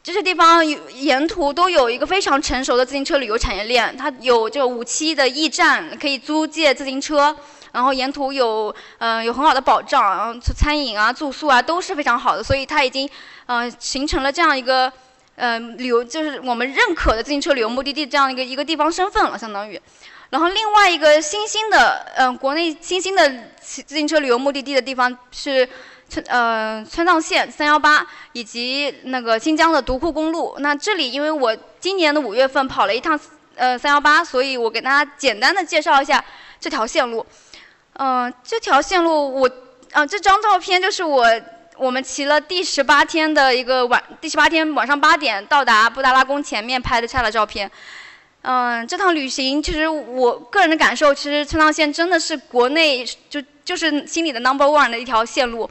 这些地方有沿途都有一个非常成熟的自行车旅游产业链，它有这个五七的驿站可以租借自行车，然后沿途有嗯有很好的保障，然后餐饮啊住宿啊都是非常好的，所以它已经嗯形成了这样一个嗯旅游就是我们认可的自行车旅游目的地这样一个一个地方身份了，相当于。然后另外一个新兴的嗯国内新兴的骑自行车旅游目的地的地方是。村呃，川藏线三幺八以及那个新疆的独库公路。那这里，因为我今年的五月份跑了一趟呃三幺八，所以我给大家简单的介绍一下这条线路。嗯，这条线路我啊这张照片就是我我们骑了第十八天的一个晚第十八天晚上八点到达布达拉宫前面拍的下的照片。嗯，这趟旅行其实我个人的感受，其实川藏线真的是国内就就是心里的 number one 的一条线路。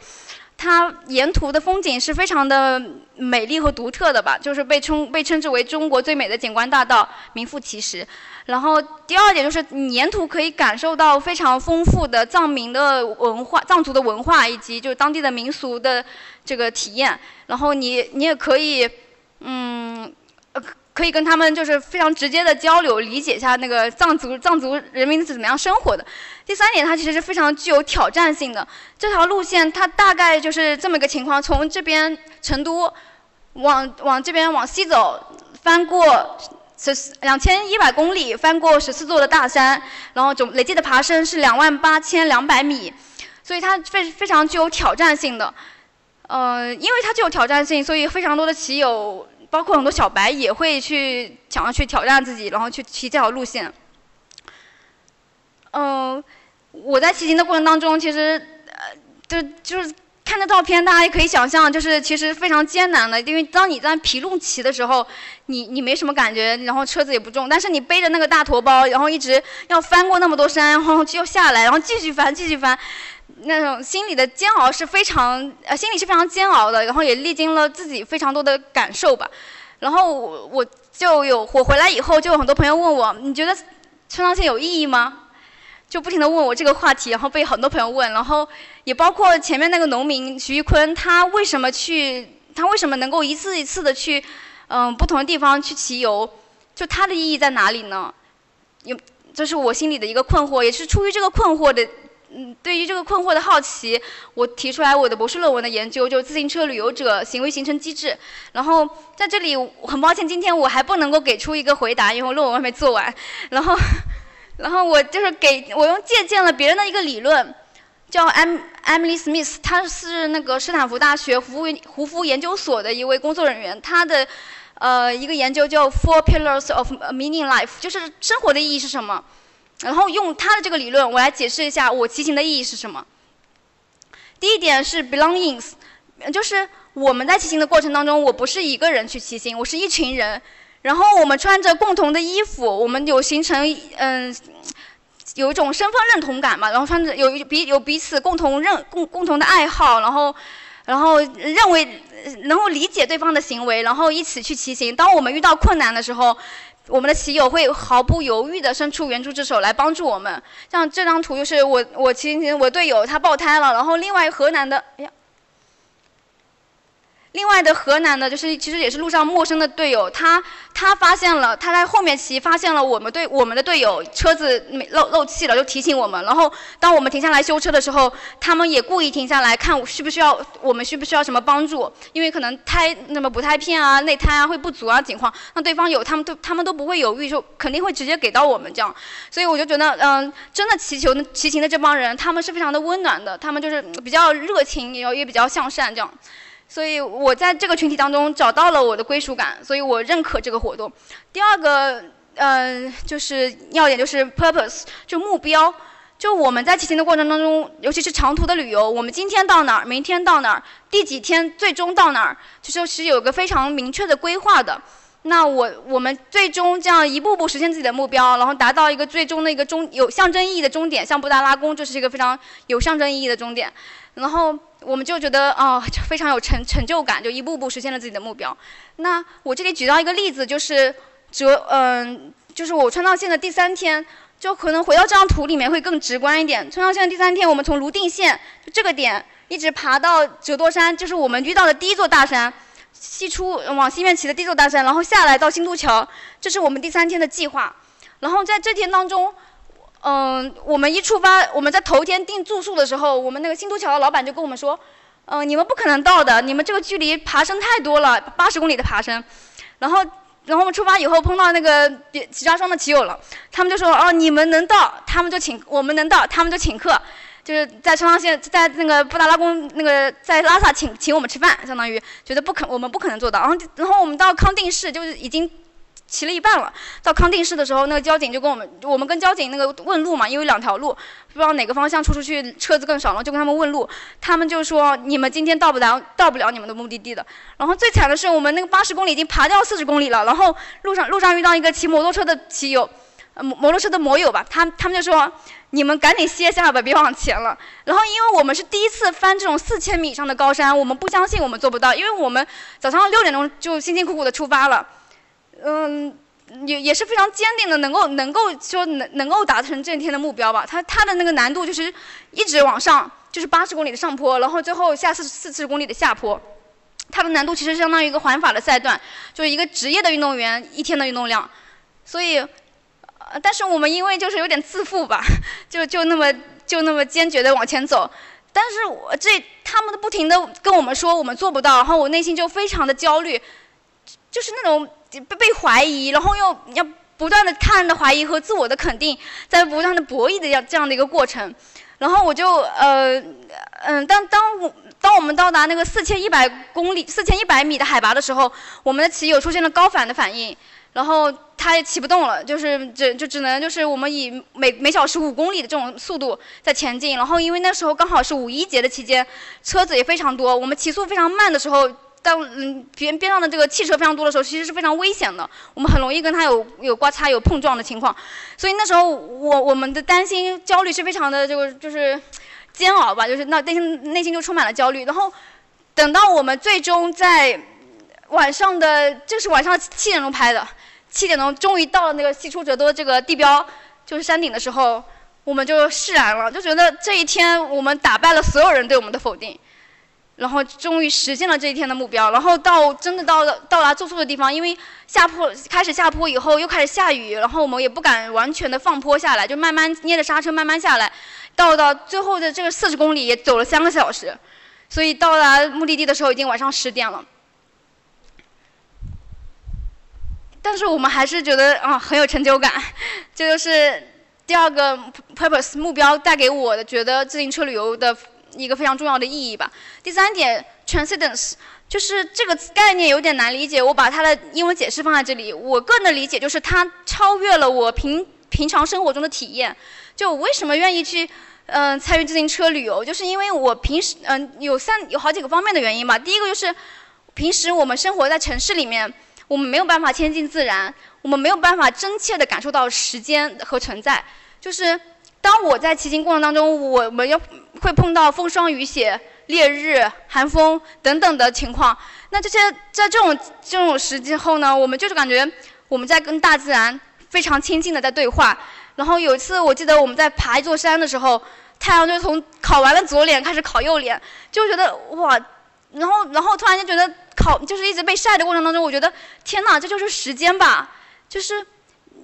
它沿途的风景是非常的美丽和独特的吧，就是被称被称之为中国最美的景观大道，名副其实。然后第二点就是你沿途可以感受到非常丰富的藏民的文化、藏族的文化以及就是当地的民俗的这个体验。然后你你也可以，嗯。可以跟他们就是非常直接的交流，理解一下那个藏族藏族人民是怎么样生活的。第三点，它其实是非常具有挑战性的。这条路线它大概就是这么个情况：从这边成都往往这边往西走，翻过十两千一百公里，翻过十四座的大山，然后总累计的爬升是两万八千两百米，所以它非非常具有挑战性的。呃，因为它具有挑战性，所以非常多的骑友。包括很多小白也会去想要去挑战自己，然后去骑这条路线。嗯，我在骑行的过程当中，其实呃，就就是看着照片，大家也可以想象，就是其实非常艰难的。因为当你在皮路骑的时候，你你没什么感觉，然后车子也不重，但是你背着那个大驼包，然后一直要翻过那么多山，然后就下来，然后继续翻，继续翻。那种心里的煎熬是非常，呃，心里是非常煎熬的，然后也历经了自己非常多的感受吧。然后我我就有我回来以后，就有很多朋友问我，你觉得川藏线有意义吗？就不停的问我这个话题，然后被很多朋友问，然后也包括前面那个农民徐玉坤，他为什么去，他为什么能够一次一次的去，嗯，不同的地方去骑游，就他的意义在哪里呢？有，这是我心里的一个困惑，也是出于这个困惑的。嗯，对于这个困惑的好奇，我提出来我的博士论文的研究，就是自行车旅游者行为形成机制。然后在这里，很抱歉，今天我还不能够给出一个回答，因为我论文还没做完。然后，然后我就是给我用借鉴了别人的一个理论，叫 Em Emily Smith，他是那个斯坦福大学胡胡夫研究所的一位工作人员，他的呃一个研究叫 Four Pillars of Meaning Life，就是生活的意义是什么。然后用他的这个理论，我来解释一下我骑行的意义是什么。第一点是 belongings，就是我们在骑行的过程当中，我不是一个人去骑行，我是一群人。然后我们穿着共同的衣服，我们有形成嗯，有一种身份认同感嘛。然后穿着有一彼有彼此共同认共共同的爱好，然后然后认为能够理解对方的行为，然后一起去骑行。当我们遇到困难的时候。我们的骑友会毫不犹豫地伸出援助之手来帮助我们。像这张图就是我我骑行我队友他爆胎了，然后另外河南的，哎呀。另外的河南的，就是其实也是路上陌生的队友，他他发现了他在后面骑，发现了我们队我们的队友车子漏漏气了，就提醒我们。然后当我们停下来修车的时候，他们也故意停下来看需不需要我们需不需要什么帮助，因为可能胎那么补胎片啊、内胎啊会不足啊情况，那对方有他们都他们都不会犹豫，就肯定会直接给到我们这样。所以我就觉得，嗯，真的骑球骑行的这帮人，他们是非常的温暖的，他们就是比较热情，也也比较向善这样。所以我在这个群体当中找到了我的归属感，所以我认可这个活动。第二个，嗯，就是要点就是 purpose，就目标。就我们在骑行的过程当中，尤其是长途的旅游，我们今天到哪儿，明天到哪儿，第几天最终到哪儿，就是是有个非常明确的规划的。那我我们最终这样一步步实现自己的目标，然后达到一个最终的一个终有象征意义的终点，像布达拉宫就是一个非常有象征意义的终点。然后我们就觉得啊，非常有成成就感，就一步步实现了自己的目标。那我这里举到一个例子，就是折嗯，就是我川藏线的第三天，就可能回到这张图里面会更直观一点。川藏线的第三天，我们从泸定县这个点一直爬到折多山，就是我们遇到的第一座大山，西出往西面骑的第一座大山，然后下来到新都桥，这是我们第三天的计划。然后在这天当中。嗯，我们一出发，我们在头天订住宿的时候，我们那个新都桥的老板就跟我们说，嗯，你们不可能到的，你们这个距离爬升太多了，八十公里的爬升。然后，然后我们出发以后碰到那个骑扎双的骑友了，他们就说，哦，你们能到，他们就请；我们能到，他们就请客，就是在川藏线，在那个布达拉宫那个在拉萨请请我们吃饭，相当于觉得不可，我们不可能做到。然后，然后我们到康定市，就是已经。骑了一半了，到康定市的时候，那个交警就跟我们，我们跟交警那个问路嘛，因为两条路，不知道哪个方向出出去车子更少了，就跟他们问路，他们就说你们今天到不了，到不了你们的目的地的。然后最惨的是，我们那个八十公里已经爬掉四十公里了，然后路上路上遇到一个骑摩托车的骑友，摩摩托车的摩友吧，他他们就说你们赶紧歇下吧，别往前了。然后因为我们是第一次翻这种四千米以上的高山，我们不相信我们做不到，因为我们早上六点钟就辛辛苦苦的出发了。嗯，也也是非常坚定的，能够能够说能能够达成这一天的目标吧。它它的那个难度就是一直往上，就是八十公里的上坡，然后最后下四四十公里的下坡。它的难度其实相当于一个环法的赛段，就是一个职业的运动员一天的运动量。所以，呃，但是我们因为就是有点自负吧，就就那么就那么坚决的往前走。但是我这他们都不停的跟我们说我们做不到，然后我内心就非常的焦虑，就是那种。被被怀疑，然后又要不断的他人的怀疑和自我的肯定，在不断的博弈的样这样的一个过程，然后我就呃嗯，当当我当我们到达那个四千一百公里、四千一百米的海拔的时候，我们的骑友出现了高反的反应，然后他也骑不动了，就是只就只能就是我们以每每小时五公里的这种速度在前进，然后因为那时候刚好是五一节的期间，车子也非常多，我们骑速非常慢的时候。当嗯边边上的这个汽车非常多的时候，其实是非常危险的，我们很容易跟他有有刮擦、有碰撞的情况，所以那时候我我们的担心、焦虑是非常的就就是煎熬吧，就是那内心内心就充满了焦虑。然后等到我们最终在晚上的，这是晚上七点钟拍的，七点钟终于到了那个西出者多这个地标，就是山顶的时候，我们就释然了，就觉得这一天我们打败了所有人对我们的否定。然后终于实现了这一天的目标，然后到真的到了到达住宿的地方，因为下坡开始下坡以后又开始下雨，然后我们也不敢完全的放坡下来，就慢慢捏着刹车慢慢下来，到到最后的这个四十公里也走了三个小时，所以到达目的地的时候已经晚上十点了。但是我们还是觉得啊很有成就感，这就是第二个 purpose 目标带给我的，觉得自行车旅游的。一个非常重要的意义吧。第三点，transcendence，就是这个概念有点难理解。我把它的英文解释放在这里。我个人的理解就是它超越了我平平常生活中的体验。就为什么愿意去嗯参与自行车旅游，就是因为我平时嗯有三有好几个方面的原因吧。第一个就是平时我们生活在城市里面，我们没有办法亲近自然，我们没有办法真切的感受到时间和存在。就是当我在骑行过程当中，我们要。会碰到风霜雨雪、烈日、寒风等等的情况。那这些在这种这种时机后呢，我们就是感觉我们在跟大自然非常亲近的在对话。然后有一次我记得我们在爬一座山的时候，太阳就从烤完了左脸开始烤右脸，就觉得哇，然后然后突然间觉得烤就是一直被晒的过程当中，我觉得天哪，这就是时间吧，就是。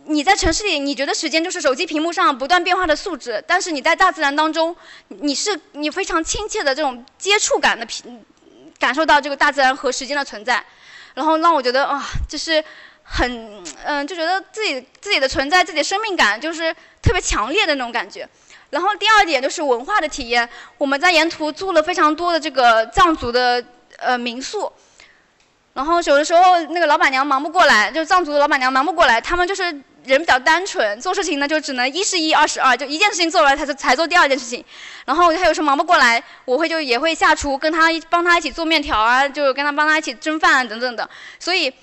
你在城市里，你觉得时间就是手机屏幕上不断变化的数值，但是你在大自然当中，你是你非常亲切的这种接触感的，感受到这个大自然和时间的存在，然后让我觉得啊，就是很嗯，就觉得自己自己的存在，自己的生命感就是特别强烈的那种感觉。然后第二点就是文化的体验，我们在沿途住了非常多的这个藏族的呃民宿。然后有的时候那个老板娘忙不过来，就藏族的老板娘忙不过来，他们就是人比较单纯，做事情呢就只能一是一，二是二，就一件事情做完才才做第二件事情。然后他有时候忙不过来，我会就也会下厨跟他一帮他一起做面条啊，就跟他帮他一起蒸饭啊等等的。所以，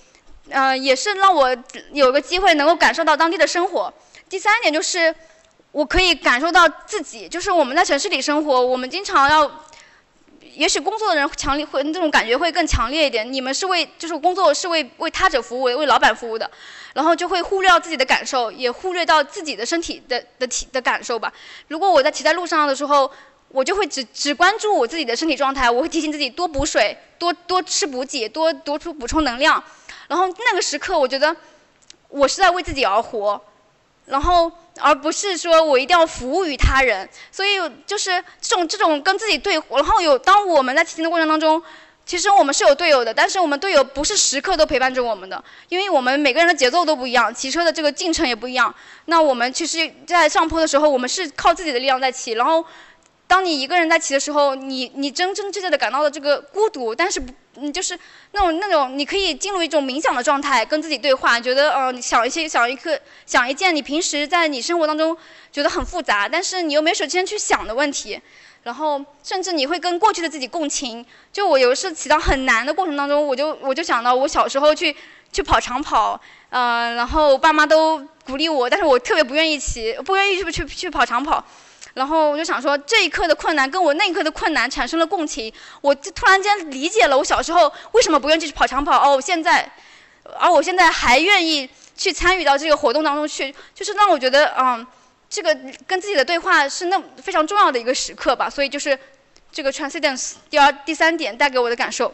呃，也是让我有个机会能够感受到当地的生活。第三点就是，我可以感受到自己，就是我们在城市里生活，我们经常要。也许工作的人强烈会这种感觉会更强烈一点。你们是为就是工作是为为他者服务，为老板服务的，然后就会忽略到自己的感受，也忽略到自己的身体的的体的感受吧。如果我在骑在路上的时候，我就会只只关注我自己的身体状态，我会提醒自己多补水，多多吃补给，多多出补充能量。然后那个时刻，我觉得我是在为自己而活。然后，而不是说我一定要服务于他人，所以就是这种这种跟自己对，然后有当我们在骑行的过程当中，其实我们是有队友的，但是我们队友不是时刻都陪伴着我们的，因为我们每个人的节奏都不一样，骑车的这个进程也不一样。那我们其实，在上坡的时候，我们是靠自己的力量在骑，然后当你一个人在骑的时候，你你真真切切的感到了这个孤独，但是不嗯，就是那种那种你可以进入一种冥想的状态，跟自己对话，觉得呃，你想一些想一个想一件你平时在你生活当中觉得很复杂，但是你又没时间去想的问题。然后，甚至你会跟过去的自己共情。就我有一次骑到很难的过程当中，我就我就想到我小时候去去跑长跑，嗯，然后爸妈都鼓励我，但是我特别不愿意骑，不愿意去去去跑长跑。然后我就想说，这一刻的困难跟我那一刻的困难产生了共情，我就突然间理解了我小时候为什么不愿意去跑长跑。哦，现在，而我现在还愿意去参与到这个活动当中去，就是让我觉得，嗯。这个跟自己的对话是那非常重要的一个时刻吧，所以就是这个 transcendence 第二第三点带给我的感受。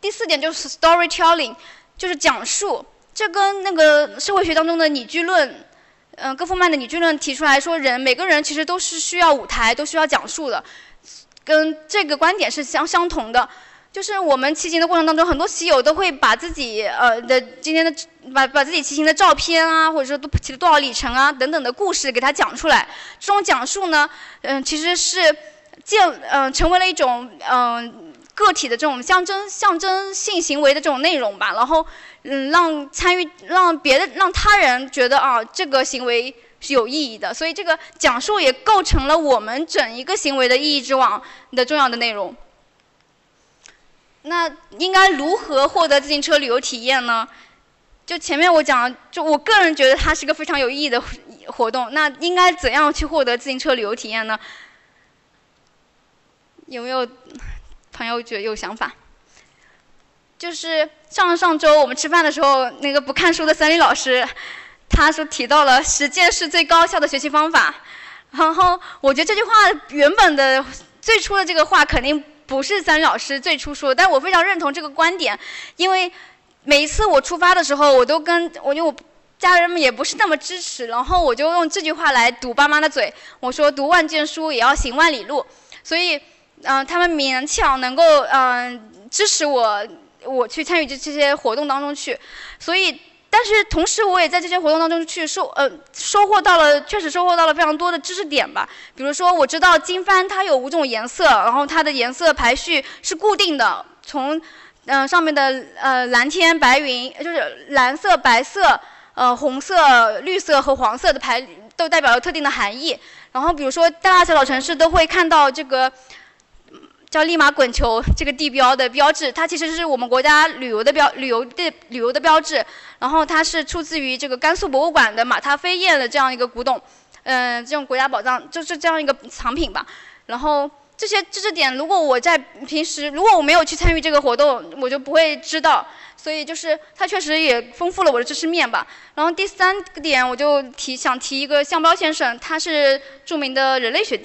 第四点就是 storytelling，就是讲述，这跟那个社会学当中的拟剧论，嗯，戈夫曼的拟剧论提出来说，人每个人其实都是需要舞台，都需要讲述的，跟这个观点是相相同的。就是我们骑行的过程当中，很多骑友都会把自己呃的今天的把把自己骑行的照片啊，或者说都骑了多少里程啊等等的故事给他讲出来。这种讲述呢，嗯，其实是建嗯成为了一种嗯个体的这种象征象征性行为的这种内容吧。然后嗯让参与让别的让他人觉得啊这个行为是有意义的。所以这个讲述也构成了我们整一个行为的意义之网的重要的内容。那应该如何获得自行车旅游体验呢？就前面我讲，就我个人觉得它是个非常有意义的活动。那应该怎样去获得自行车旅游体验呢？有没有朋友觉有想法？就是上上周我们吃饭的时候，那个不看书的森林老师，他说提到了实践是最高效的学习方法。然后我觉得这句话原本的最初的这个话肯定。不是三林老师最初说，但我非常认同这个观点，因为每一次我出发的时候，我都跟我因为我家人们也不是那么支持，然后我就用这句话来堵爸妈的嘴，我说读万卷书也要行万里路，所以嗯，他们勉强能够嗯支持我，我去参与这这些活动当中去，所以。但是同时，我也在这些活动当中去收呃收获到了，确实收获到了非常多的知识点吧。比如说，我知道经幡它有五种颜色，然后它的颜色排序是固定的，从嗯上面的呃蓝天白云，就是蓝色、白色、呃红色、绿色和黄色的排都代表了特定的含义。然后比如说大大小小城市都会看到这个。叫立马滚球这个地标的标志，它其实是我们国家旅游的标旅游的旅游的标志。然后它是出自于这个甘肃博物馆的马踏飞燕的这样一个古董，嗯，这种国家宝藏就是这样一个藏品吧。然后这些知识点，如果我在平时如果我没有去参与这个活动，我就不会知道。所以就是它确实也丰富了我的知识面吧。然后第三个点，我就提想提一个项彪先生，他是著名的人类学。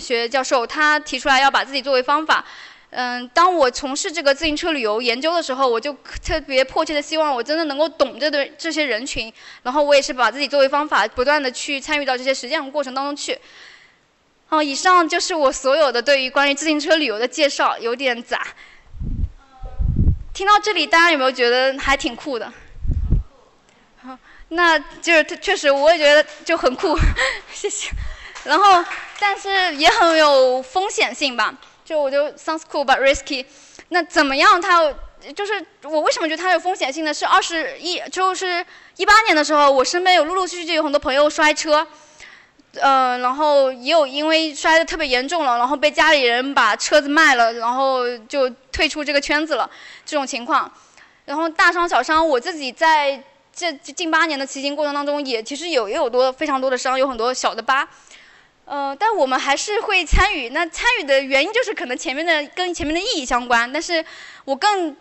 学教授他提出来要把自己作为方法，嗯，当我从事这个自行车旅游研究的时候，我就特别迫切的希望我真的能够懂这对这些人群，然后我也是把自己作为方法，不断的去参与到这些实践过程当中去。好，以上就是我所有的对于关于自行车旅游的介绍，有点杂。听到这里，大家有没有觉得还挺酷的？好，那就是确实我也觉得就很酷，[LAUGHS] 谢谢。然后，但是也很有风险性吧？就我就 sounds cool but risky。那怎么样？它就是我为什么觉得它有风险性呢？是二十一，就是一八年的时候，我身边有陆陆续续就有很多朋友摔车，呃，然后也有因为摔得特别严重了，然后被家里人把车子卖了，然后就退出这个圈子了，这种情况。然后大伤小伤，我自己在这近八年的骑行过程当中，也其实有也有多非常多的伤，有很多小的疤。呃，但我们还是会参与。那参与的原因就是可能前面的跟前面的意义相关。但是我更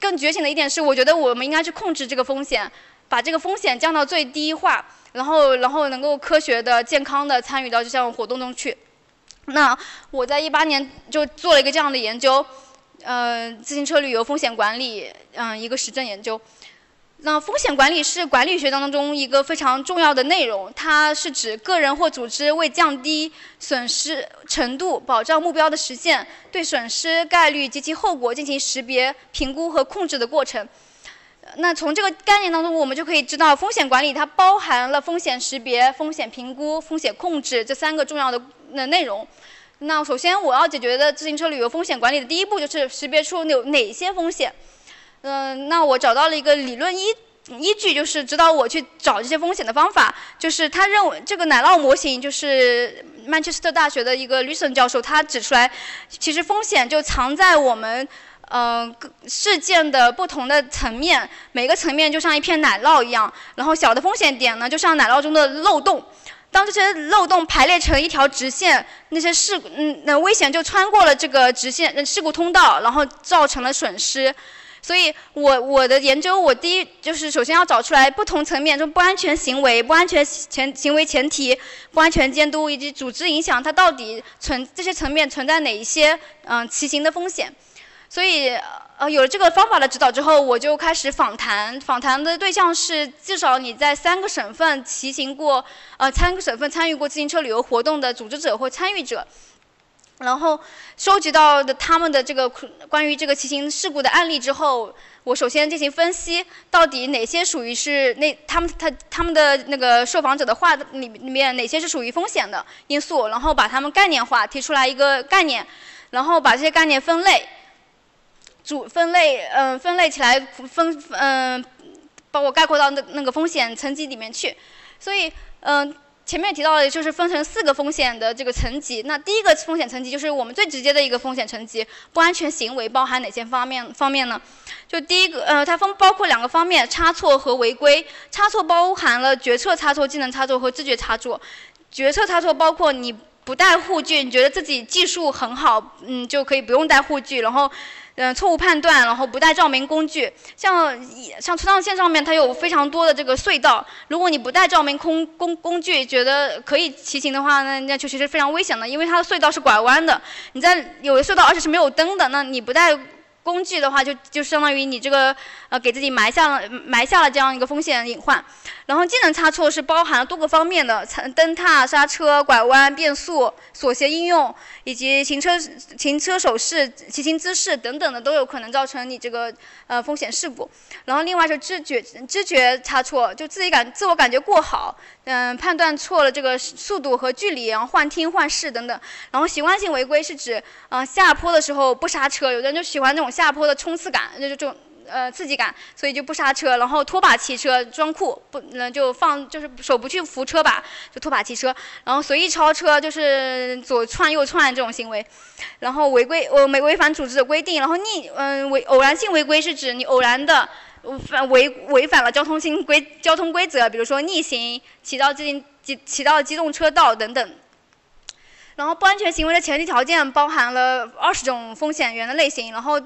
更觉醒的一点是，我觉得我们应该去控制这个风险，把这个风险降到最低化，然后然后能够科学的、健康的参与到这项活动中去。那我在一八年就做了一个这样的研究，呃，自行车旅游风险管理，嗯，一个实证研究。那风险管理是管理学当中一个非常重要的内容，它是指个人或组织为降低损失程度、保障目标的实现，对损失概率及其后果进行识别、评估和控制的过程。那从这个概念当中，我们就可以知道，风险管理它包含了风险识别、风险评估、风险控制这三个重要的那内容。那首先我要解决的自行车旅游风险管理的第一步就是识别出有哪些风险。嗯，那我找到了一个理论依依据，就是指导我去找这些风险的方法，就是他认为这个奶酪模型，就是曼彻斯特大学的一个 Luson 教授，他指出来，其实风险就藏在我们嗯事件的不同的层面，每个层面就像一片奶酪一样，然后小的风险点呢，就像奶酪中的漏洞。当这些漏洞排列成一条直线，那些事故嗯那危险就穿过了这个直线事故通道，然后造成了损失。所以我我的研究，我第一就是首先要找出来不同层面中不安全行为、不安全前行为前提、不安全监督以及组织影响，它到底存这些层面存在哪一些嗯骑行的风险。所以呃有了这个方法的指导之后，我就开始访谈，访谈的对象是至少你在三个省份骑行过，呃三个省份参与过自行车旅游活动的组织者或参与者。然后收集到的他们的这个关于这个骑行事故的案例之后，我首先进行分析，到底哪些属于是那他们他他们的那个受访者的话里里面哪些是属于风险的因素，然后把它们概念化，提出来一个概念，然后把这些概念分类，主分类嗯分类起来分嗯，把我概括到那那个风险层级里面去，所以嗯。前面提到的就是分成四个风险的这个层级。那第一个风险层级就是我们最直接的一个风险层级，不安全行为包含哪些方面方面呢？就第一个，呃，它分包括两个方面，差错和违规。差错包含了决策差错、技能差错和知觉差错。决策差错包括你不带护具，你觉得自己技术很好，嗯，就可以不用带护具，然后。嗯，错误判断，然后不带照明工具，像像川藏线上面它有非常多的这个隧道，如果你不带照明空工工具，觉得可以骑行的话，那那就其实非常危险的，因为它的隧道是拐弯的，你在有的隧道而且是没有灯的，那你不带。工具的话，就就相当于你这个呃给自己埋下了埋下了这样一个风险隐患。然后技能差错是包含了多个方面的，蹬踏、刹车、拐弯、变速、锁鞋应用，以及行车行车手势、骑行姿势等等的都有可能造成你这个呃风险事故。然后另外是知觉知觉差错，就自己感自我感觉过好，嗯，判断错了这个速度和距离，然后幻听幻视等等。然后习惯性违规是指呃下坡的时候不刹车，有的人就喜欢那种。下坡的冲刺感，就是这种呃刺激感，所以就不刹车，然后拖把骑车装酷，不嗯就放就是手不去扶车把，就拖把骑车，然后随意超车就是左窜右窜这种行为，然后违规呃没违反组织的规定，然后逆嗯违偶然性违规是指你偶然的反违违反了交通性规交通规则，比如说逆行、骑到机机骑到机动车道等等。然后不安全行为的前提条件包含了二十种风险源的类型，然后，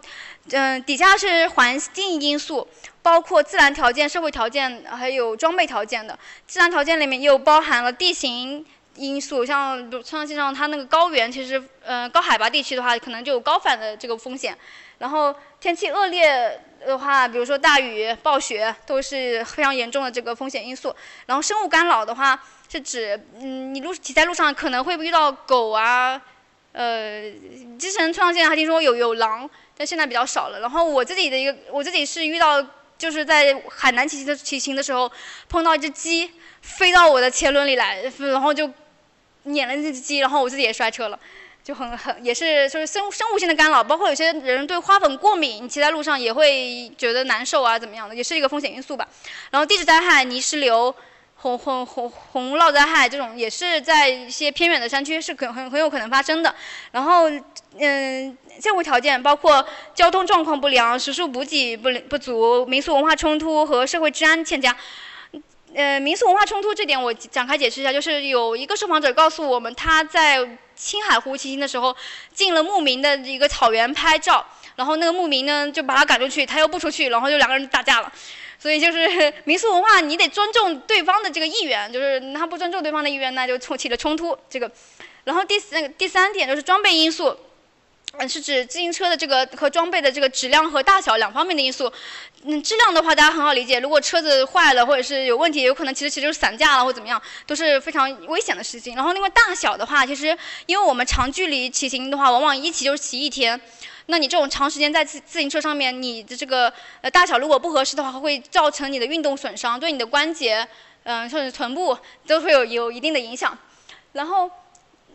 嗯，底下是环境因素，包括自然条件、社会条件，还有装备条件的。自然条件里面又包含了地形因素，像比如川藏线上它那个高原，其实，嗯，高海拔地区的话，可能就有高反的这个风险。然后天气恶劣的话，比如说大雨、暴雪，都是非常严重的这个风险因素。然后生物干扰的话。是指，嗯，你路骑在路上可能会遇到狗啊，呃，之前川藏线还听说有有狼，但现在比较少了。然后我自己的一个，我自己是遇到，就是在海南骑行的骑行的时候，碰到一只鸡飞到我的前轮里来，然后就撵了那只鸡，然后我自己也摔车了，就很很也是就是生生物性的干扰，包括有些人对花粉过敏，骑在路上也会觉得难受啊，怎么样的，也是一个风险因素吧。然后地质灾害、泥石流。洪洪洪洪涝灾害这种也是在一些偏远的山区是可很很有可能发生的。然后，嗯，社会条件包括交通状况不良、食宿补给不不足、民俗文化冲突和社会治安欠佳。呃，民俗文化冲突这点我展开解释一下，就是有一个受访者告诉我们，他在青海湖骑行的时候进了牧民的一个草原拍照，然后那个牧民呢就把他赶出去，他又不出去，然后就两个人打架了。所以就是 [LAUGHS] 民俗文化，你得尊重对方的这个意愿，就是他不尊重对方的意愿，那就冲起了冲突。这个，然后第三第三点就是装备因素，嗯，是指自行车的这个和装备的这个质量和大小两方面的因素。嗯，质量的话大家很好理解，如果车子坏了或者是有问题，有可能其实其实就是散架了或怎么样，都是非常危险的事情。然后另外大小的话，其实因为我们长距离骑行的话，往往一骑就是骑一天。那你这种长时间在自自行车上面，你的这个呃大小如果不合适的话，会造成你的运动损伤，对你的关节，嗯，甚至臀部都会有有一定的影响。然后，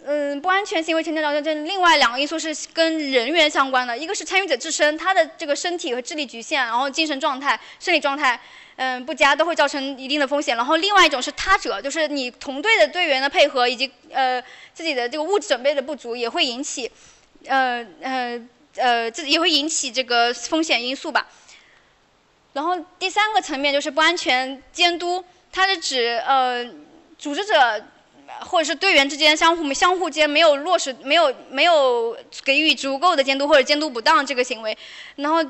嗯，不安全行为前提条件，这另外两个因素是跟人员相关的，一个是参与者自身，他的这个身体和智力局限，然后精神状态、生理状态，嗯，不佳，都会造成一定的风险。然后另外一种是他者，就是你同队的队员的配合以及呃自己的这个物质准备的不足，也会引起，呃呃呃，这也会引起这个风险因素吧。然后第三个层面就是不安全监督，它是指呃组织者或者是队员之间相互相互间没有落实没有没有给予足够的监督或者监督不当这个行为，然后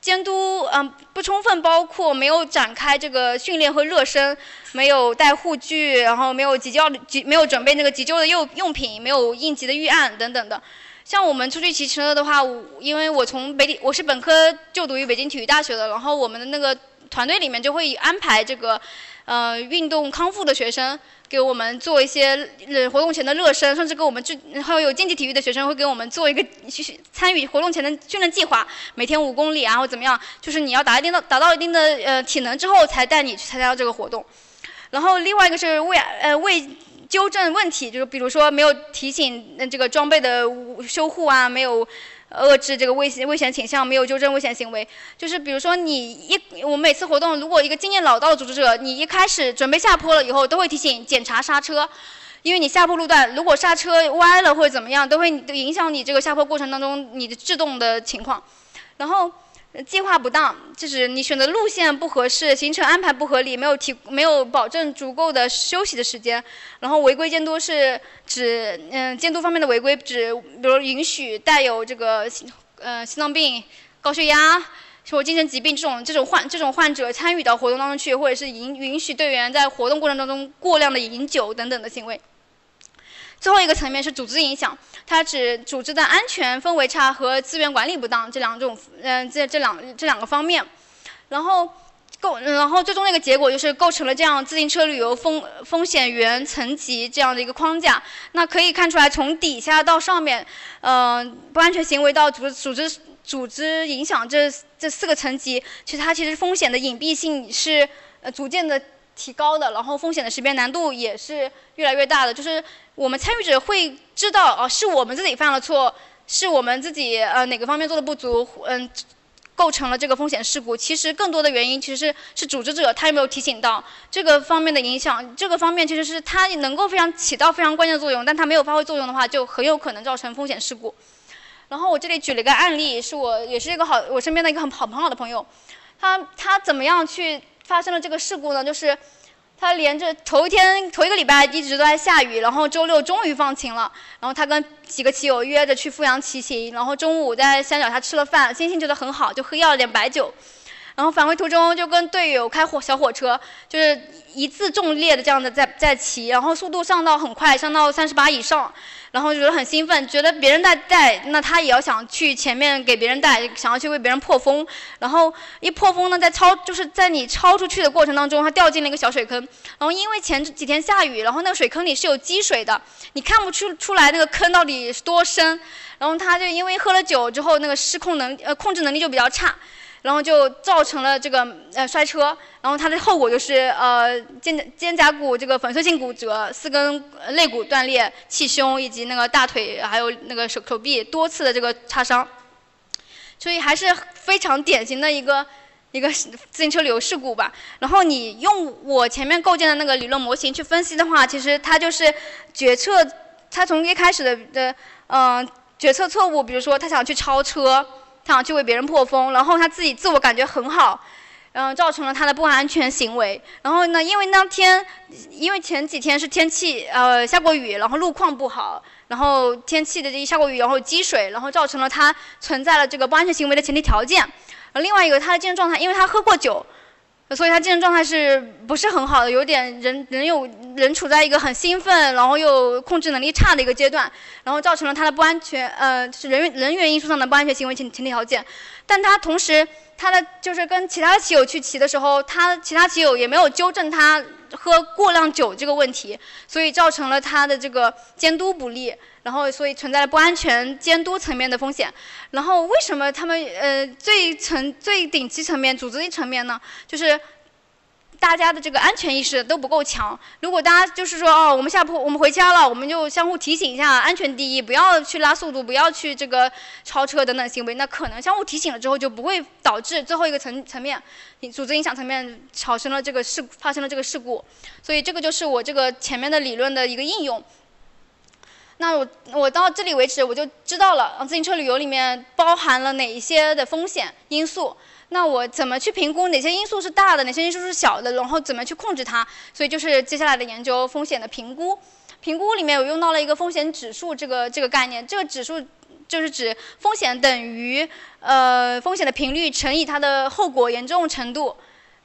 监督嗯不充分包括没有展开这个训练和热身，没有带护具，然后没有急救急没有准备那个急救的用用品，没有应急的预案等等的。像我们出去骑车的话，因为我从北体，我是本科就读于北京体育大学的，然后我们的那个团队里面就会安排这个，呃，运动康复的学生给我们做一些呃活动前的热身，甚至给我们就还有有竞技体育的学生会给我们做一个去参与活动前的训练计划，每天五公里，然后怎么样，就是你要达一定的达到一定的呃体能之后才带你去参加这个活动，然后另外一个是为呃为。纠正问题，就是比如说没有提醒这个装备的修护啊，没有遏制这个危险危险倾向，没有纠正危险行为。就是比如说你一我们每次活动，如果一个经验老道的组织者，你一开始准备下坡了以后，都会提醒检查刹车，因为你下坡路段如果刹车歪了或者怎么样，都会影响你这个下坡过程当中你的制动的情况。然后。计划不当，就是你选择路线不合适，行程安排不合理，没有提没有保证足够的休息的时间。然后违规监督是指，嗯，监督方面的违规指，比如允许带有这个心，呃，心脏病、高血压或精神疾病这种这种患这种患者参与到活动当中去，或者是允允许队员在活动过程当中过量的饮酒等等的行为。最后一个层面是组织影响，它指组织的安全氛围差和资源管理不当这两种，嗯，这这两这两个方面，然后构，然后最终的一个结果就是构成了这样自行车旅游风风险源层级这样的一个框架。那可以看出来，从底下到上面，嗯，不安全行为到组织组织组织影响这这四个层级，其实它其实风险的隐蔽性是呃逐渐的。提高的，然后风险的识别难度也是越来越大的。就是我们参与者会知道，哦，是我们自己犯了错，是我们自己呃哪个方面做的不足，嗯，构成了这个风险事故。其实更多的原因其实是组织者他有没有提醒到这个方面的影响。这个方面其实是他能够非常起到非常关键的作用，但他没有发挥作用的话，就很有可能造成风险事故。然后我这里举了一个案例，是我也是一个好我身边的一个很好很好的朋友，他他怎么样去？发生了这个事故呢，就是他连着头一天头一个礼拜一直都在下雨，然后周六终于放晴了，然后他跟几个骑友约着去富阳骑行，然后中午在山脚下吃了饭，心情觉得很好，就喝要了点白酒，然后返回途中就跟队友开火小火车，就是一字重列的这样的在在骑，然后速度上到很快，上到三十八以上。然后觉得很兴奋，觉得别人在带，那他也要想去前面给别人带，想要去为别人破风。然后一破风呢，在超就是在你超出去的过程当中，他掉进了一个小水坑。然后因为前几天下雨，然后那个水坑里是有积水的，你看不出出来那个坑到底是多深。然后他就因为喝了酒之后，那个失控能呃控制能力就比较差。然后就造成了这个呃摔车，然后它的后果就是呃肩肩胛骨这个粉碎性骨折，四根肋骨断裂，气胸以及那个大腿还有那个手手臂多次的这个擦伤，所以还是非常典型的一个一个自行车旅游事故吧。然后你用我前面构建的那个理论模型去分析的话，其实它就是决策，它从一开始的的嗯决策错误，比如说他想去超车。他想去为别人破风，然后他自己自我感觉很好，嗯造成了他的不安全行为。然后呢，因为那天，因为前几天是天气呃下过雨，然后路况不好，然后天气的这一下过雨，然后积水，然后造成了他存在了这个不安全行为的前提条件。另外一个，他的精神状态，因为他喝过酒。所以他精神状态是不是很好的？有点人人有人处在一个很兴奋，然后又控制能力差的一个阶段，然后造成了他的不安全，呃，是人员人员因素上的不安全行为前前提条件。但他同时，他的就是跟其他骑友去骑的时候，他其他骑友也没有纠正他喝过量酒这个问题，所以造成了他的这个监督不力。然后，所以存在了不安全监督层面的风险。然后，为什么他们呃最层最顶级层面组织层面呢？就是大家的这个安全意识都不够强。如果大家就是说哦，我们下坡，我们回家了，我们就相互提醒一下，安全第一，不要去拉速度，不要去这个超车等等行为，那可能相互提醒了之后，就不会导致最后一个层层面，组织影响层面产生了这个事发生了这个事故。所以这个就是我这个前面的理论的一个应用。那我我到这里为止，我就知道了自行车旅游里面包含了哪一些的风险因素。那我怎么去评估哪些因素是大的，哪些因素是小的，然后怎么去控制它？所以就是接下来的研究风险的评估。评估里面我用到了一个风险指数这个这个概念，这个指数就是指风险等于呃风险的频率乘以它的后果严重程度。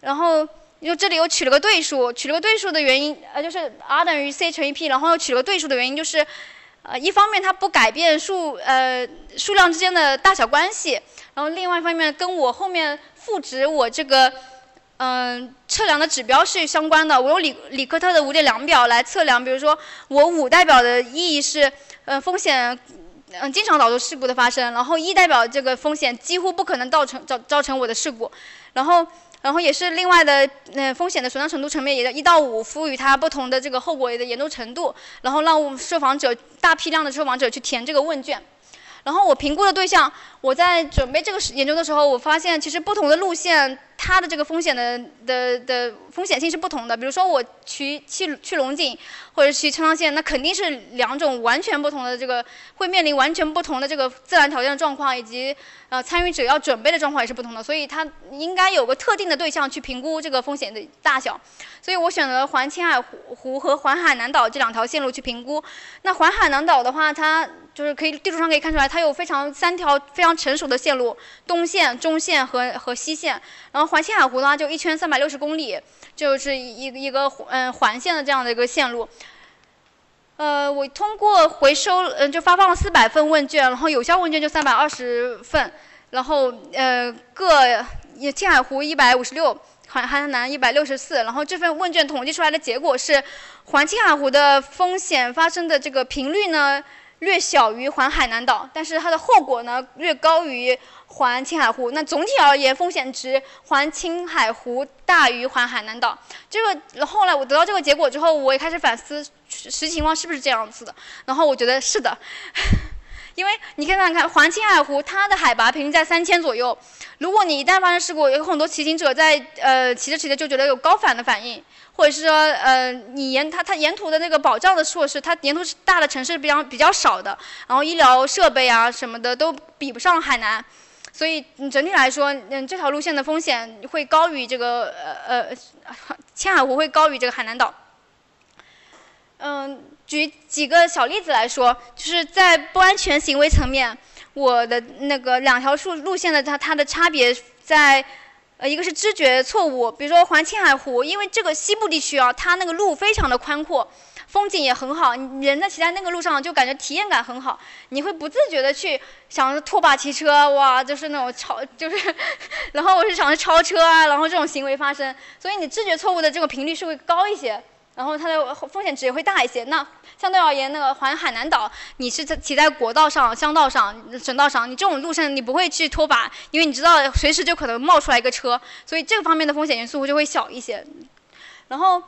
然后又这里又取了个对数，取了个对数的原因呃就是 R 等于 C 乘以 P，然后又取了个对数的原因就是呃一方面它不改变数呃数量之间的大小关系。然后另外一方面，跟我后面赋值我这个，嗯，测量的指标是相关的。我用李李克特的五点量表来测量，比如说我五代表的意义是，呃，风险，嗯，经常导致事故的发生。然后一代表这个风险几乎不可能造成造造成我的事故。然后，然后也是另外的，嗯，风险的损伤程度层面也一到五赋予它不同的这个后果的严重程度。然后让受访者大批量的受访者去填这个问卷。然后我评估的对象，我在准备这个研究的时候，我发现其实不同的路线，它的这个风险的的的风险性是不同的。比如说我去去去龙井，或者去川藏线，那肯定是两种完全不同的这个，会面临完全不同的这个自然条件的状况，以及呃参与者要准备的状况也是不同的。所以它应该有个特定的对象去评估这个风险的大小。所以我选择环青海湖和环海南岛这两条线路去评估。那环海南岛的话，它就是可以地图上可以看出来，它有非常三条非常成熟的线路，东线、中线和和西线。然后环青海湖的话，就一圈三百六十公里，就是一一个嗯环线的这样的一个线路。呃，我通过回收嗯就发放了四百份问卷，然后有效问卷就三百二十份，然后呃各青海湖一百五十六，环海南一百六十四。然后这份问卷统计出来的结果是，环青海湖的风险发生的这个频率呢。略小于环海南岛，但是它的后果呢略高于环青海湖。那总体而言，风险值环青海湖大于环海南岛。这个后来我得到这个结果之后，我也开始反思实情况是不是这样子的。然后我觉得是的，因为你看看看环青海湖，它的海拔平均在三千左右。如果你一旦发生事故，有很多骑行者在呃骑着骑着就觉得有高反的反应。或者是说，呃，你沿它它沿途的那个保障的措施，它沿途大的城市比较比较少的，然后医疗设备啊什么的都比不上海南，所以你整体来说，嗯，这条路线的风险会高于这个呃呃，青海湖会高于这个海南岛。嗯，举几个小例子来说，就是在不安全行为层面，我的那个两条路路线的它它的差别在。呃，一个是知觉错误，比如说环青海湖，因为这个西部地区啊，它那个路非常的宽阔，风景也很好，你人在骑在那个路上就感觉体验感很好，你会不自觉的去想着拖把骑车，哇，就是那种超，[LAUGHS] 就是，然后我是想着超车啊，然后这种行为发生，所以你知觉错误的这个频率是会高一些。然后它的风险值也会大一些。那相对而言，那个环海南岛，你是在骑在国道上、乡道上、省道上，你这种路线你不会去拖把，因为你知道随时就可能冒出来一个车，所以这个方面的风险因素就会小一些。然后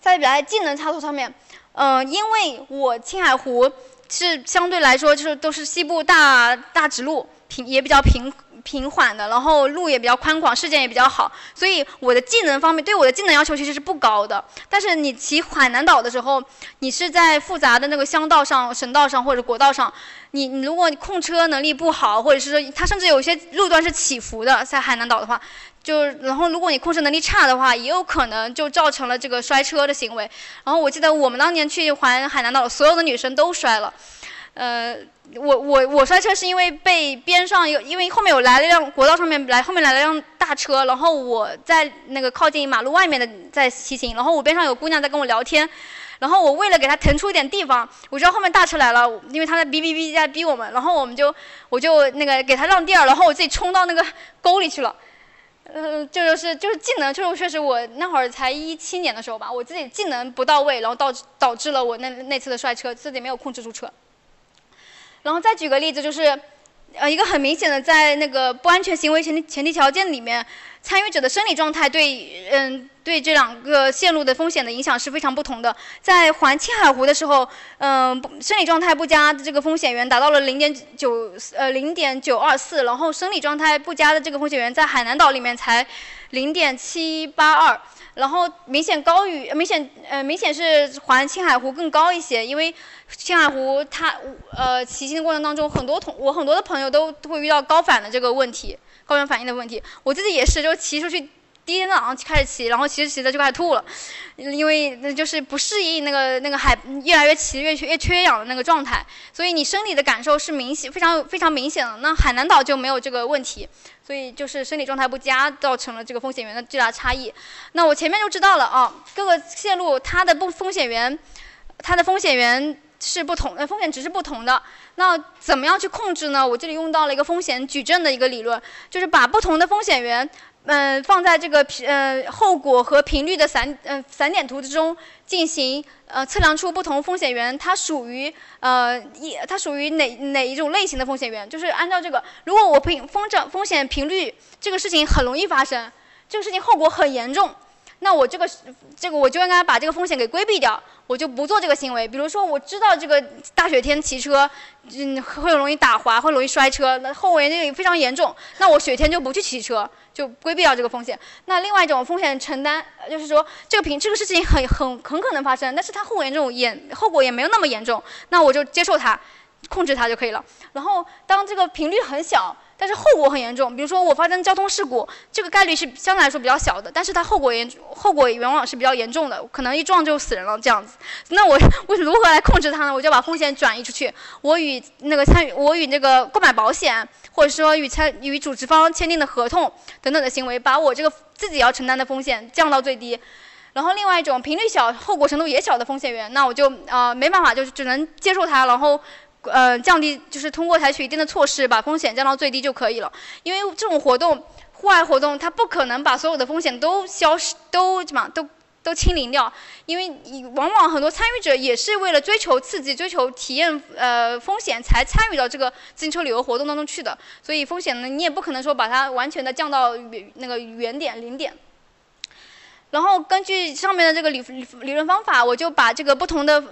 在来技能差速上面，嗯，因为我青海湖是相对来说就是都是西部大大直路，平也比较平。平缓的，然后路也比较宽广，视线也比较好，所以我的技能方面对我的技能要求其实是不高的。但是你骑海南岛的时候，你是在复杂的那个乡道上、省道上或者国道上，你你如果你控车能力不好，或者是说它甚至有些路段是起伏的，在海南岛的话，就然后如果你控制能力差的话，也有可能就造成了这个摔车的行为。然后我记得我们当年去环海南岛，所有的女生都摔了。呃，我我我摔车是因为被边上有，因为后面有来了一辆国道上面来后面来了辆大车，然后我在那个靠近马路外面的在骑行，然后我边上有姑娘在跟我聊天，然后我为了给她腾出一点地方，我知道后面大车来了，因为她在哔哔哔在逼我们，然后我们就我就那个给她让地儿，然后我自己冲到那个沟里去了，呃，这就是就是技能，就是确实我那会儿才一七年的时候吧，我自己技能不到位，然后导导致了我那那次的摔车，自己没有控制住车。然后再举个例子，就是，呃，一个很明显的，在那个不安全行为前提前提条件里面，参与者的生理状态对，嗯，对这两个线路的风险的影响是非常不同的。在环青海湖的时候，嗯，生理状态不佳的这个风险源达到了零点九，呃，零点九二四，然后生理状态不佳的这个风险源在海南岛里面才零点七八二。然后明显高于，明显呃明显是环青海湖更高一些，因为青海湖它呃骑行的过程当中，很多同我很多的朋友都会遇到高反的这个问题，高原反应的问题，我自己也是，就骑出去。第一天早上开始骑，然后骑着骑着就开始吐了，因为那就是不适应那个那个海越来越骑越缺越缺氧的那个状态，所以你生理的感受是明显非常非常明显的。那海南岛就没有这个问题，所以就是生理状态不佳造成了这个风险源的巨大差异。那我前面就知道了啊，各个线路它的不风险源，它的风险源是不同，呃风险值是不同的。那怎么样去控制呢？我这里用到了一个风险矩阵的一个理论，就是把不同的风险源。嗯，放在这个频呃后果和频率的散嗯散点图之中进行呃测量出不同风险源，它属于呃一它属于哪哪一种类型的风险源？就是按照这个，如果我频风筝风险频率这个事情很容易发生，这个事情后果很严重。那我这个这个我就应该把这个风险给规避掉，我就不做这个行为。比如说，我知道这个大雪天骑车，嗯，会容易打滑，会容易摔车，那后果也非常严重。那我雪天就不去骑车，就规避掉这个风险。那另外一种风险承担，就是说这个平这个事情很很很可能发生，但是它后果严重也后果也没有那么严重，那我就接受它，控制它就可以了。然后当这个频率很小。但是后果很严重，比如说我发生交通事故，这个概率是相对来说比较小的，但是它后果严，后果往往是比较严重的，可能一撞就死人了这样子。那我我如何来控制它呢？我就把风险转移出去，我与那个参与，我与那个购买保险，或者说与参与主持方签订的合同等等的行为，把我这个自己要承担的风险降到最低。然后另外一种频率小、后果程度也小的风险源，那我就呃没办法，就只能接受它，然后。呃，降低就是通过采取一定的措施，把风险降到最低就可以了。因为这种活动，户外活动，它不可能把所有的风险都消失，都什么，都都清零掉。因为你往往很多参与者也是为了追求刺激、追求体验，呃，风险才参与到这个自行车旅游活动当中去的。所以风险呢，你也不可能说把它完全的降到那个原点零点。然后根据上面的这个理理论方法，我就把这个不同的。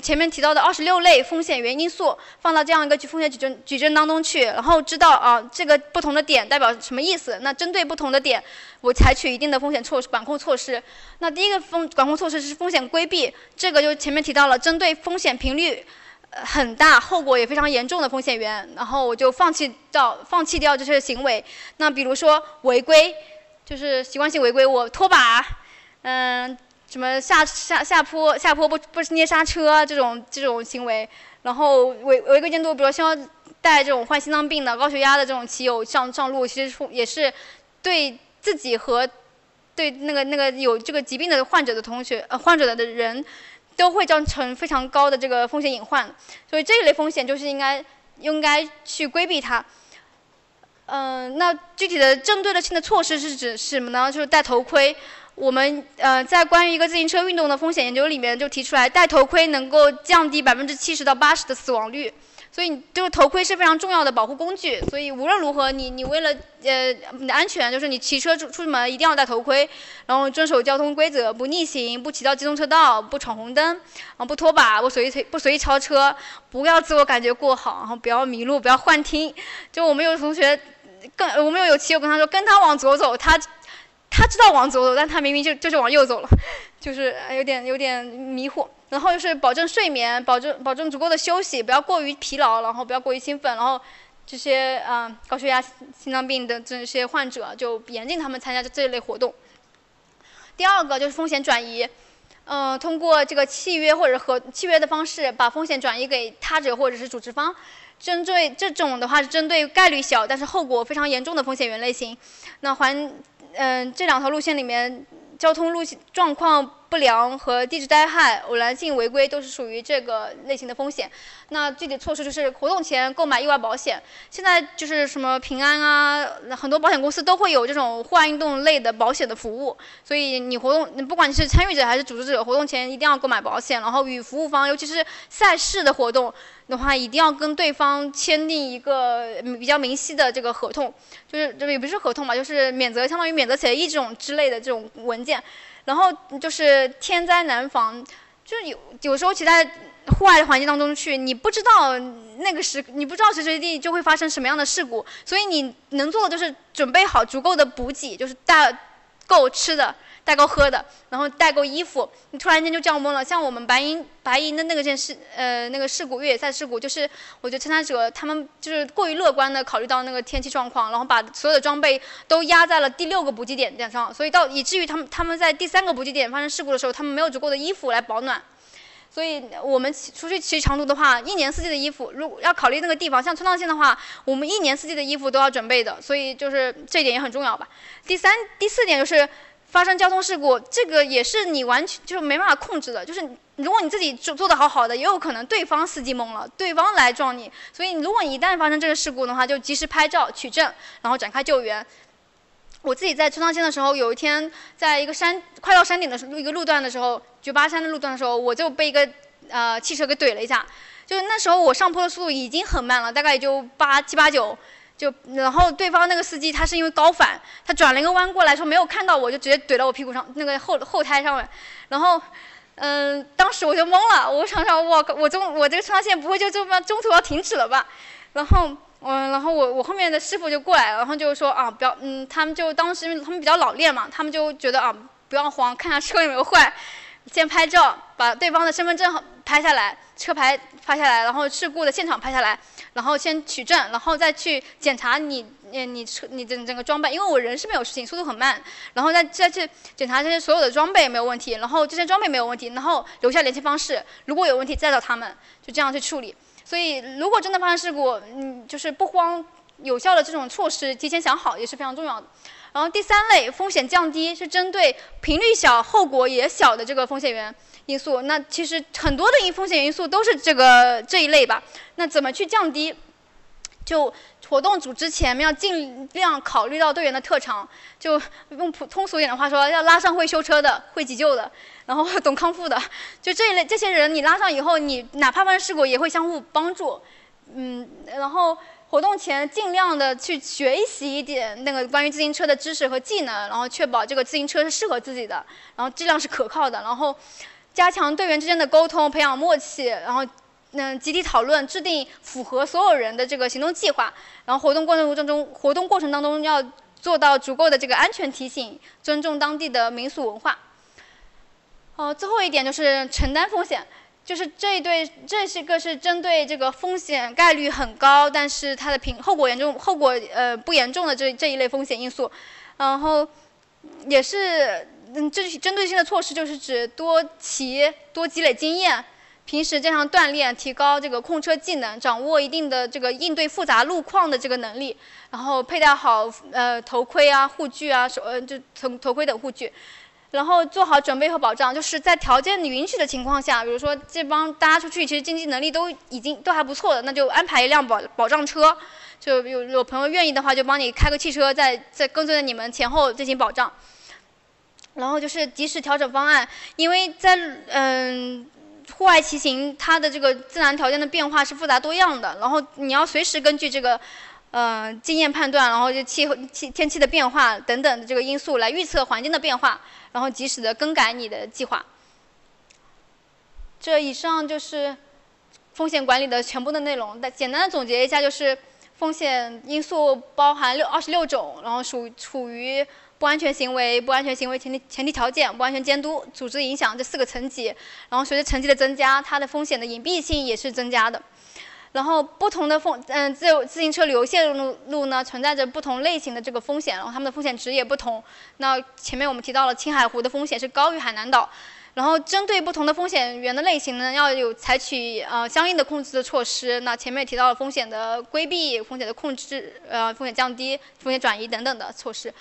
前面提到的二十六类风险原因素放到这样一个风险矩阵矩阵当中去，然后知道啊这个不同的点代表什么意思。那针对不同的点，我采取一定的风险措施管控措施。那第一个风管控措施是风险规避，这个就前面提到了，针对风险频率很大、后果也非常严重的风险源，然后我就放弃掉放弃掉这些行为。那比如说违规，就是习惯性违规，我拖把，嗯。什么下下下坡下坡不不捏刹车这种这种行为，然后违违规监督，比如像带这种患心脏病的、高血压的这种骑友上上路，其实也是对自己和对那个那个有这个疾病的患者的同学呃患者的人，都会造成非常高的这个风险隐患，所以这一类风险就是应该应该去规避它。嗯，那具体的针对的性的措施是指什么呢？就是戴头盔。我们呃在关于一个自行车运动的风险研究里面就提出来，戴头盔能够降低百分之七十到八十的死亡率，所以就是头盔是非常重要的保护工具。所以无论如何，你你为了呃你的安全，就是你骑车出出门一定要戴头盔，然后遵守交通规则，不逆行，不骑到机动车道，不闯红灯，啊不拖把，不随意推不随意超车，不要自我感觉过好，然后不要迷路，不要幻听。就我们有同学跟我们有骑友跟他说，跟他往左走，他。他知道往左走，但他明明就就是往右走了，[LAUGHS] 就是有点有点迷糊。然后就是保证睡眠，保证保证足够的休息，不要过于疲劳，然后不要过于兴奋。然后这些啊高血压、心脏病的这些患者就严禁他们参加这一类活动。第二个就是风险转移，嗯，通过这个契约或者和契约的方式，把风险转移给他者或者是主持方。针对这种的话是针对概率小但是后果非常严重的风险源类型。那环。嗯，这两条路线里面交通路线状况不良和地质灾害、偶然性违规都是属于这个类型的风险。那具体措施就是活动前购买意外保险。现在就是什么平安啊，很多保险公司都会有这种户外运动类的保险的服务。所以你活动，你不管你是参与者还是组织者，活动前一定要购买保险。然后与服务方，尤其是赛事的活动的话，一定要跟对方签订一个比较明晰的这个合同，就是这个也不是合同嘛，就是免责，相当于免责协议这种之类的这种文件。然后就是天灾难防，就有有时候其在户外的环境当中去，你不知道那个时，你不知道随时随地就会发生什么样的事故，所以你能做的就是准备好足够的补给，就是带够吃的。带够喝的，然后带够衣服，你突然间就降温了。像我们白银白银的那个件事，呃，那个事故越野赛事故，就是我觉得参加者他们就是过于乐观的考虑到那个天气状况，然后把所有的装备都压在了第六个补给点点上，所以到以至于他们他们在第三个补给点发生事故的时候，他们没有足够的衣服来保暖。所以我们出去骑长途的话，一年四季的衣服，如果要考虑那个地方，像川藏线的话，我们一年四季的衣服都要准备的，所以就是这一点也很重要吧。第三第四点就是。发生交通事故，这个也是你完全就是没办法控制的。就是如果你自己做做的好好的，也有可能对方司机懵了，对方来撞你。所以如果你一旦发生这个事故的话，就及时拍照取证，然后展开救援。我自己在川藏线的时候，有一天在一个山快到山顶的时候，一个路段的时候，九八山的路段的时候，我就被一个呃汽车给怼了一下。就是那时候我上坡的速度已经很慢了，大概也就八七八九。就然后对方那个司机他是因为高反，他转了一个弯过来说没有看到我就直接怼到我屁股上那个后后胎上面，然后嗯当时我就懵了，我想想我我中我这个穿线不会就这么中途要停止了吧？然后嗯然后我我后面的师傅就过来了，然后就说啊不要嗯他们就当时他们比较老练嘛，他们就觉得啊不要慌，看下车有没有坏，先拍照把对方的身份证拍下来，车牌拍下来，然后事故的现场拍下来。然后先取证，然后再去检查你，你你车你整整个装备，因为我人是没有事情，速度很慢，然后再再去检查这些所有的装备没有问题，然后这些装备没有问题，然后留下联系方式，如果有问题再找他们，就这样去处理。所以如果真的发生事故，嗯，就是不慌，有效的这种措施提前想好也是非常重要的。然后第三类风险降低是针对频率小、后果也小的这个风险源。因素，那其实很多的因风险因素都是这个这一类吧。那怎么去降低？就活动组织前面要尽量考虑到队员的特长，就用普通俗一点的话说，要拉上会修车的、会急救的，然后懂康复的，就这一类这些人你拉上以后，你哪怕发生事故也会相互帮助。嗯，然后活动前尽量的去学习一点那个关于自行车的知识和技能，然后确保这个自行车是适合自己的，然后质量是可靠的，然后。加强队员之间的沟通，培养默契，然后，嗯，集体讨论，制定符合所有人的这个行动计划。然后活动过程当中，活动过程当中要做到足够的这个安全提醒，尊重当地的民俗文化。哦，最后一点就是承担风险，就是这一对，这是个是针对这个风险概率很高，但是它的平后果严重，后果呃不严重的这这一类风险因素，然后也是。嗯，这针对性的措施就是指多骑、多积累经验，平时经常锻炼，提高这个控车技能，掌握一定的这个应对复杂路况的这个能力，然后佩戴好呃头盔啊、护具啊、手呃就头头盔等护具，然后做好准备和保障，就是在条件允许的情况下，比如说这帮大家出去其实经济能力都已经都还不错的，那就安排一辆保保障车，就有有朋友愿意的话，就帮你开个汽车，在在跟随着你们前后进行保障。然后就是及时调整方案，因为在嗯户外骑行，它的这个自然条件的变化是复杂多样的，然后你要随时根据这个呃经验判断，然后就气候气天气的变化等等的这个因素来预测环境的变化，然后及时的更改你的计划。这以上就是风险管理的全部的内容。那简单的总结一下，就是风险因素包含六二十六种，然后属处于。不安全行为、不安全行为前提前提条件、不安全监督、组织影响这四个层级，然后随着层级的增加，它的风险的隐蔽性也是增加的。然后不同的风嗯自由自行车旅游线路路呢，存在着不同类型的这个风险，然后它们的风险值也不同。那前面我们提到了青海湖的风险是高于海南岛，然后针对不同的风险源的类型呢，要有采取呃相应的控制的措施。那前面也提到了风险的规避、风险的控制、呃风险降低、风险转移等等的措施。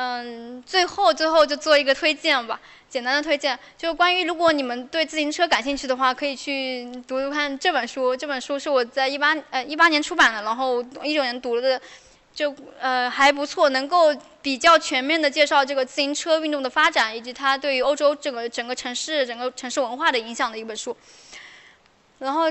嗯，最后最后就做一个推荐吧，简单的推荐，就关于如果你们对自行车感兴趣的话，可以去读读看这本书。这本书是我在一八呃一八年出版的，然后一九年读了的，就呃还不错，能够比较全面的介绍这个自行车运动的发展以及它对于欧洲整个整个城市整个城市文化的影响的一本书。然后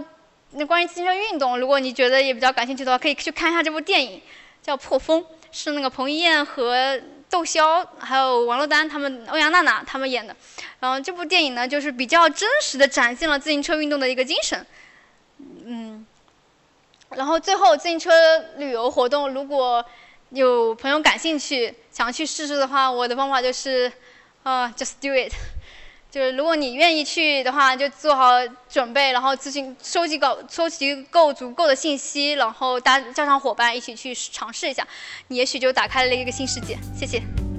那关于自行车运动，如果你觉得也比较感兴趣的话，可以去看一下这部电影，叫《破风》，是那个彭于晏和。窦骁还有王珞丹他们，欧阳娜娜他们演的，然后这部电影呢，就是比较真实的展现了自行车运动的一个精神，嗯，然后最后自行车旅游活动，如果有朋友感兴趣想去试试的话，我的方法就是，啊，just do it。就是如果你愿意去的话，就做好准备，然后咨询、收集够、收集够足够的信息，然后搭叫上伙伴一起去尝试一下，你也许就打开了一个新世界。谢谢。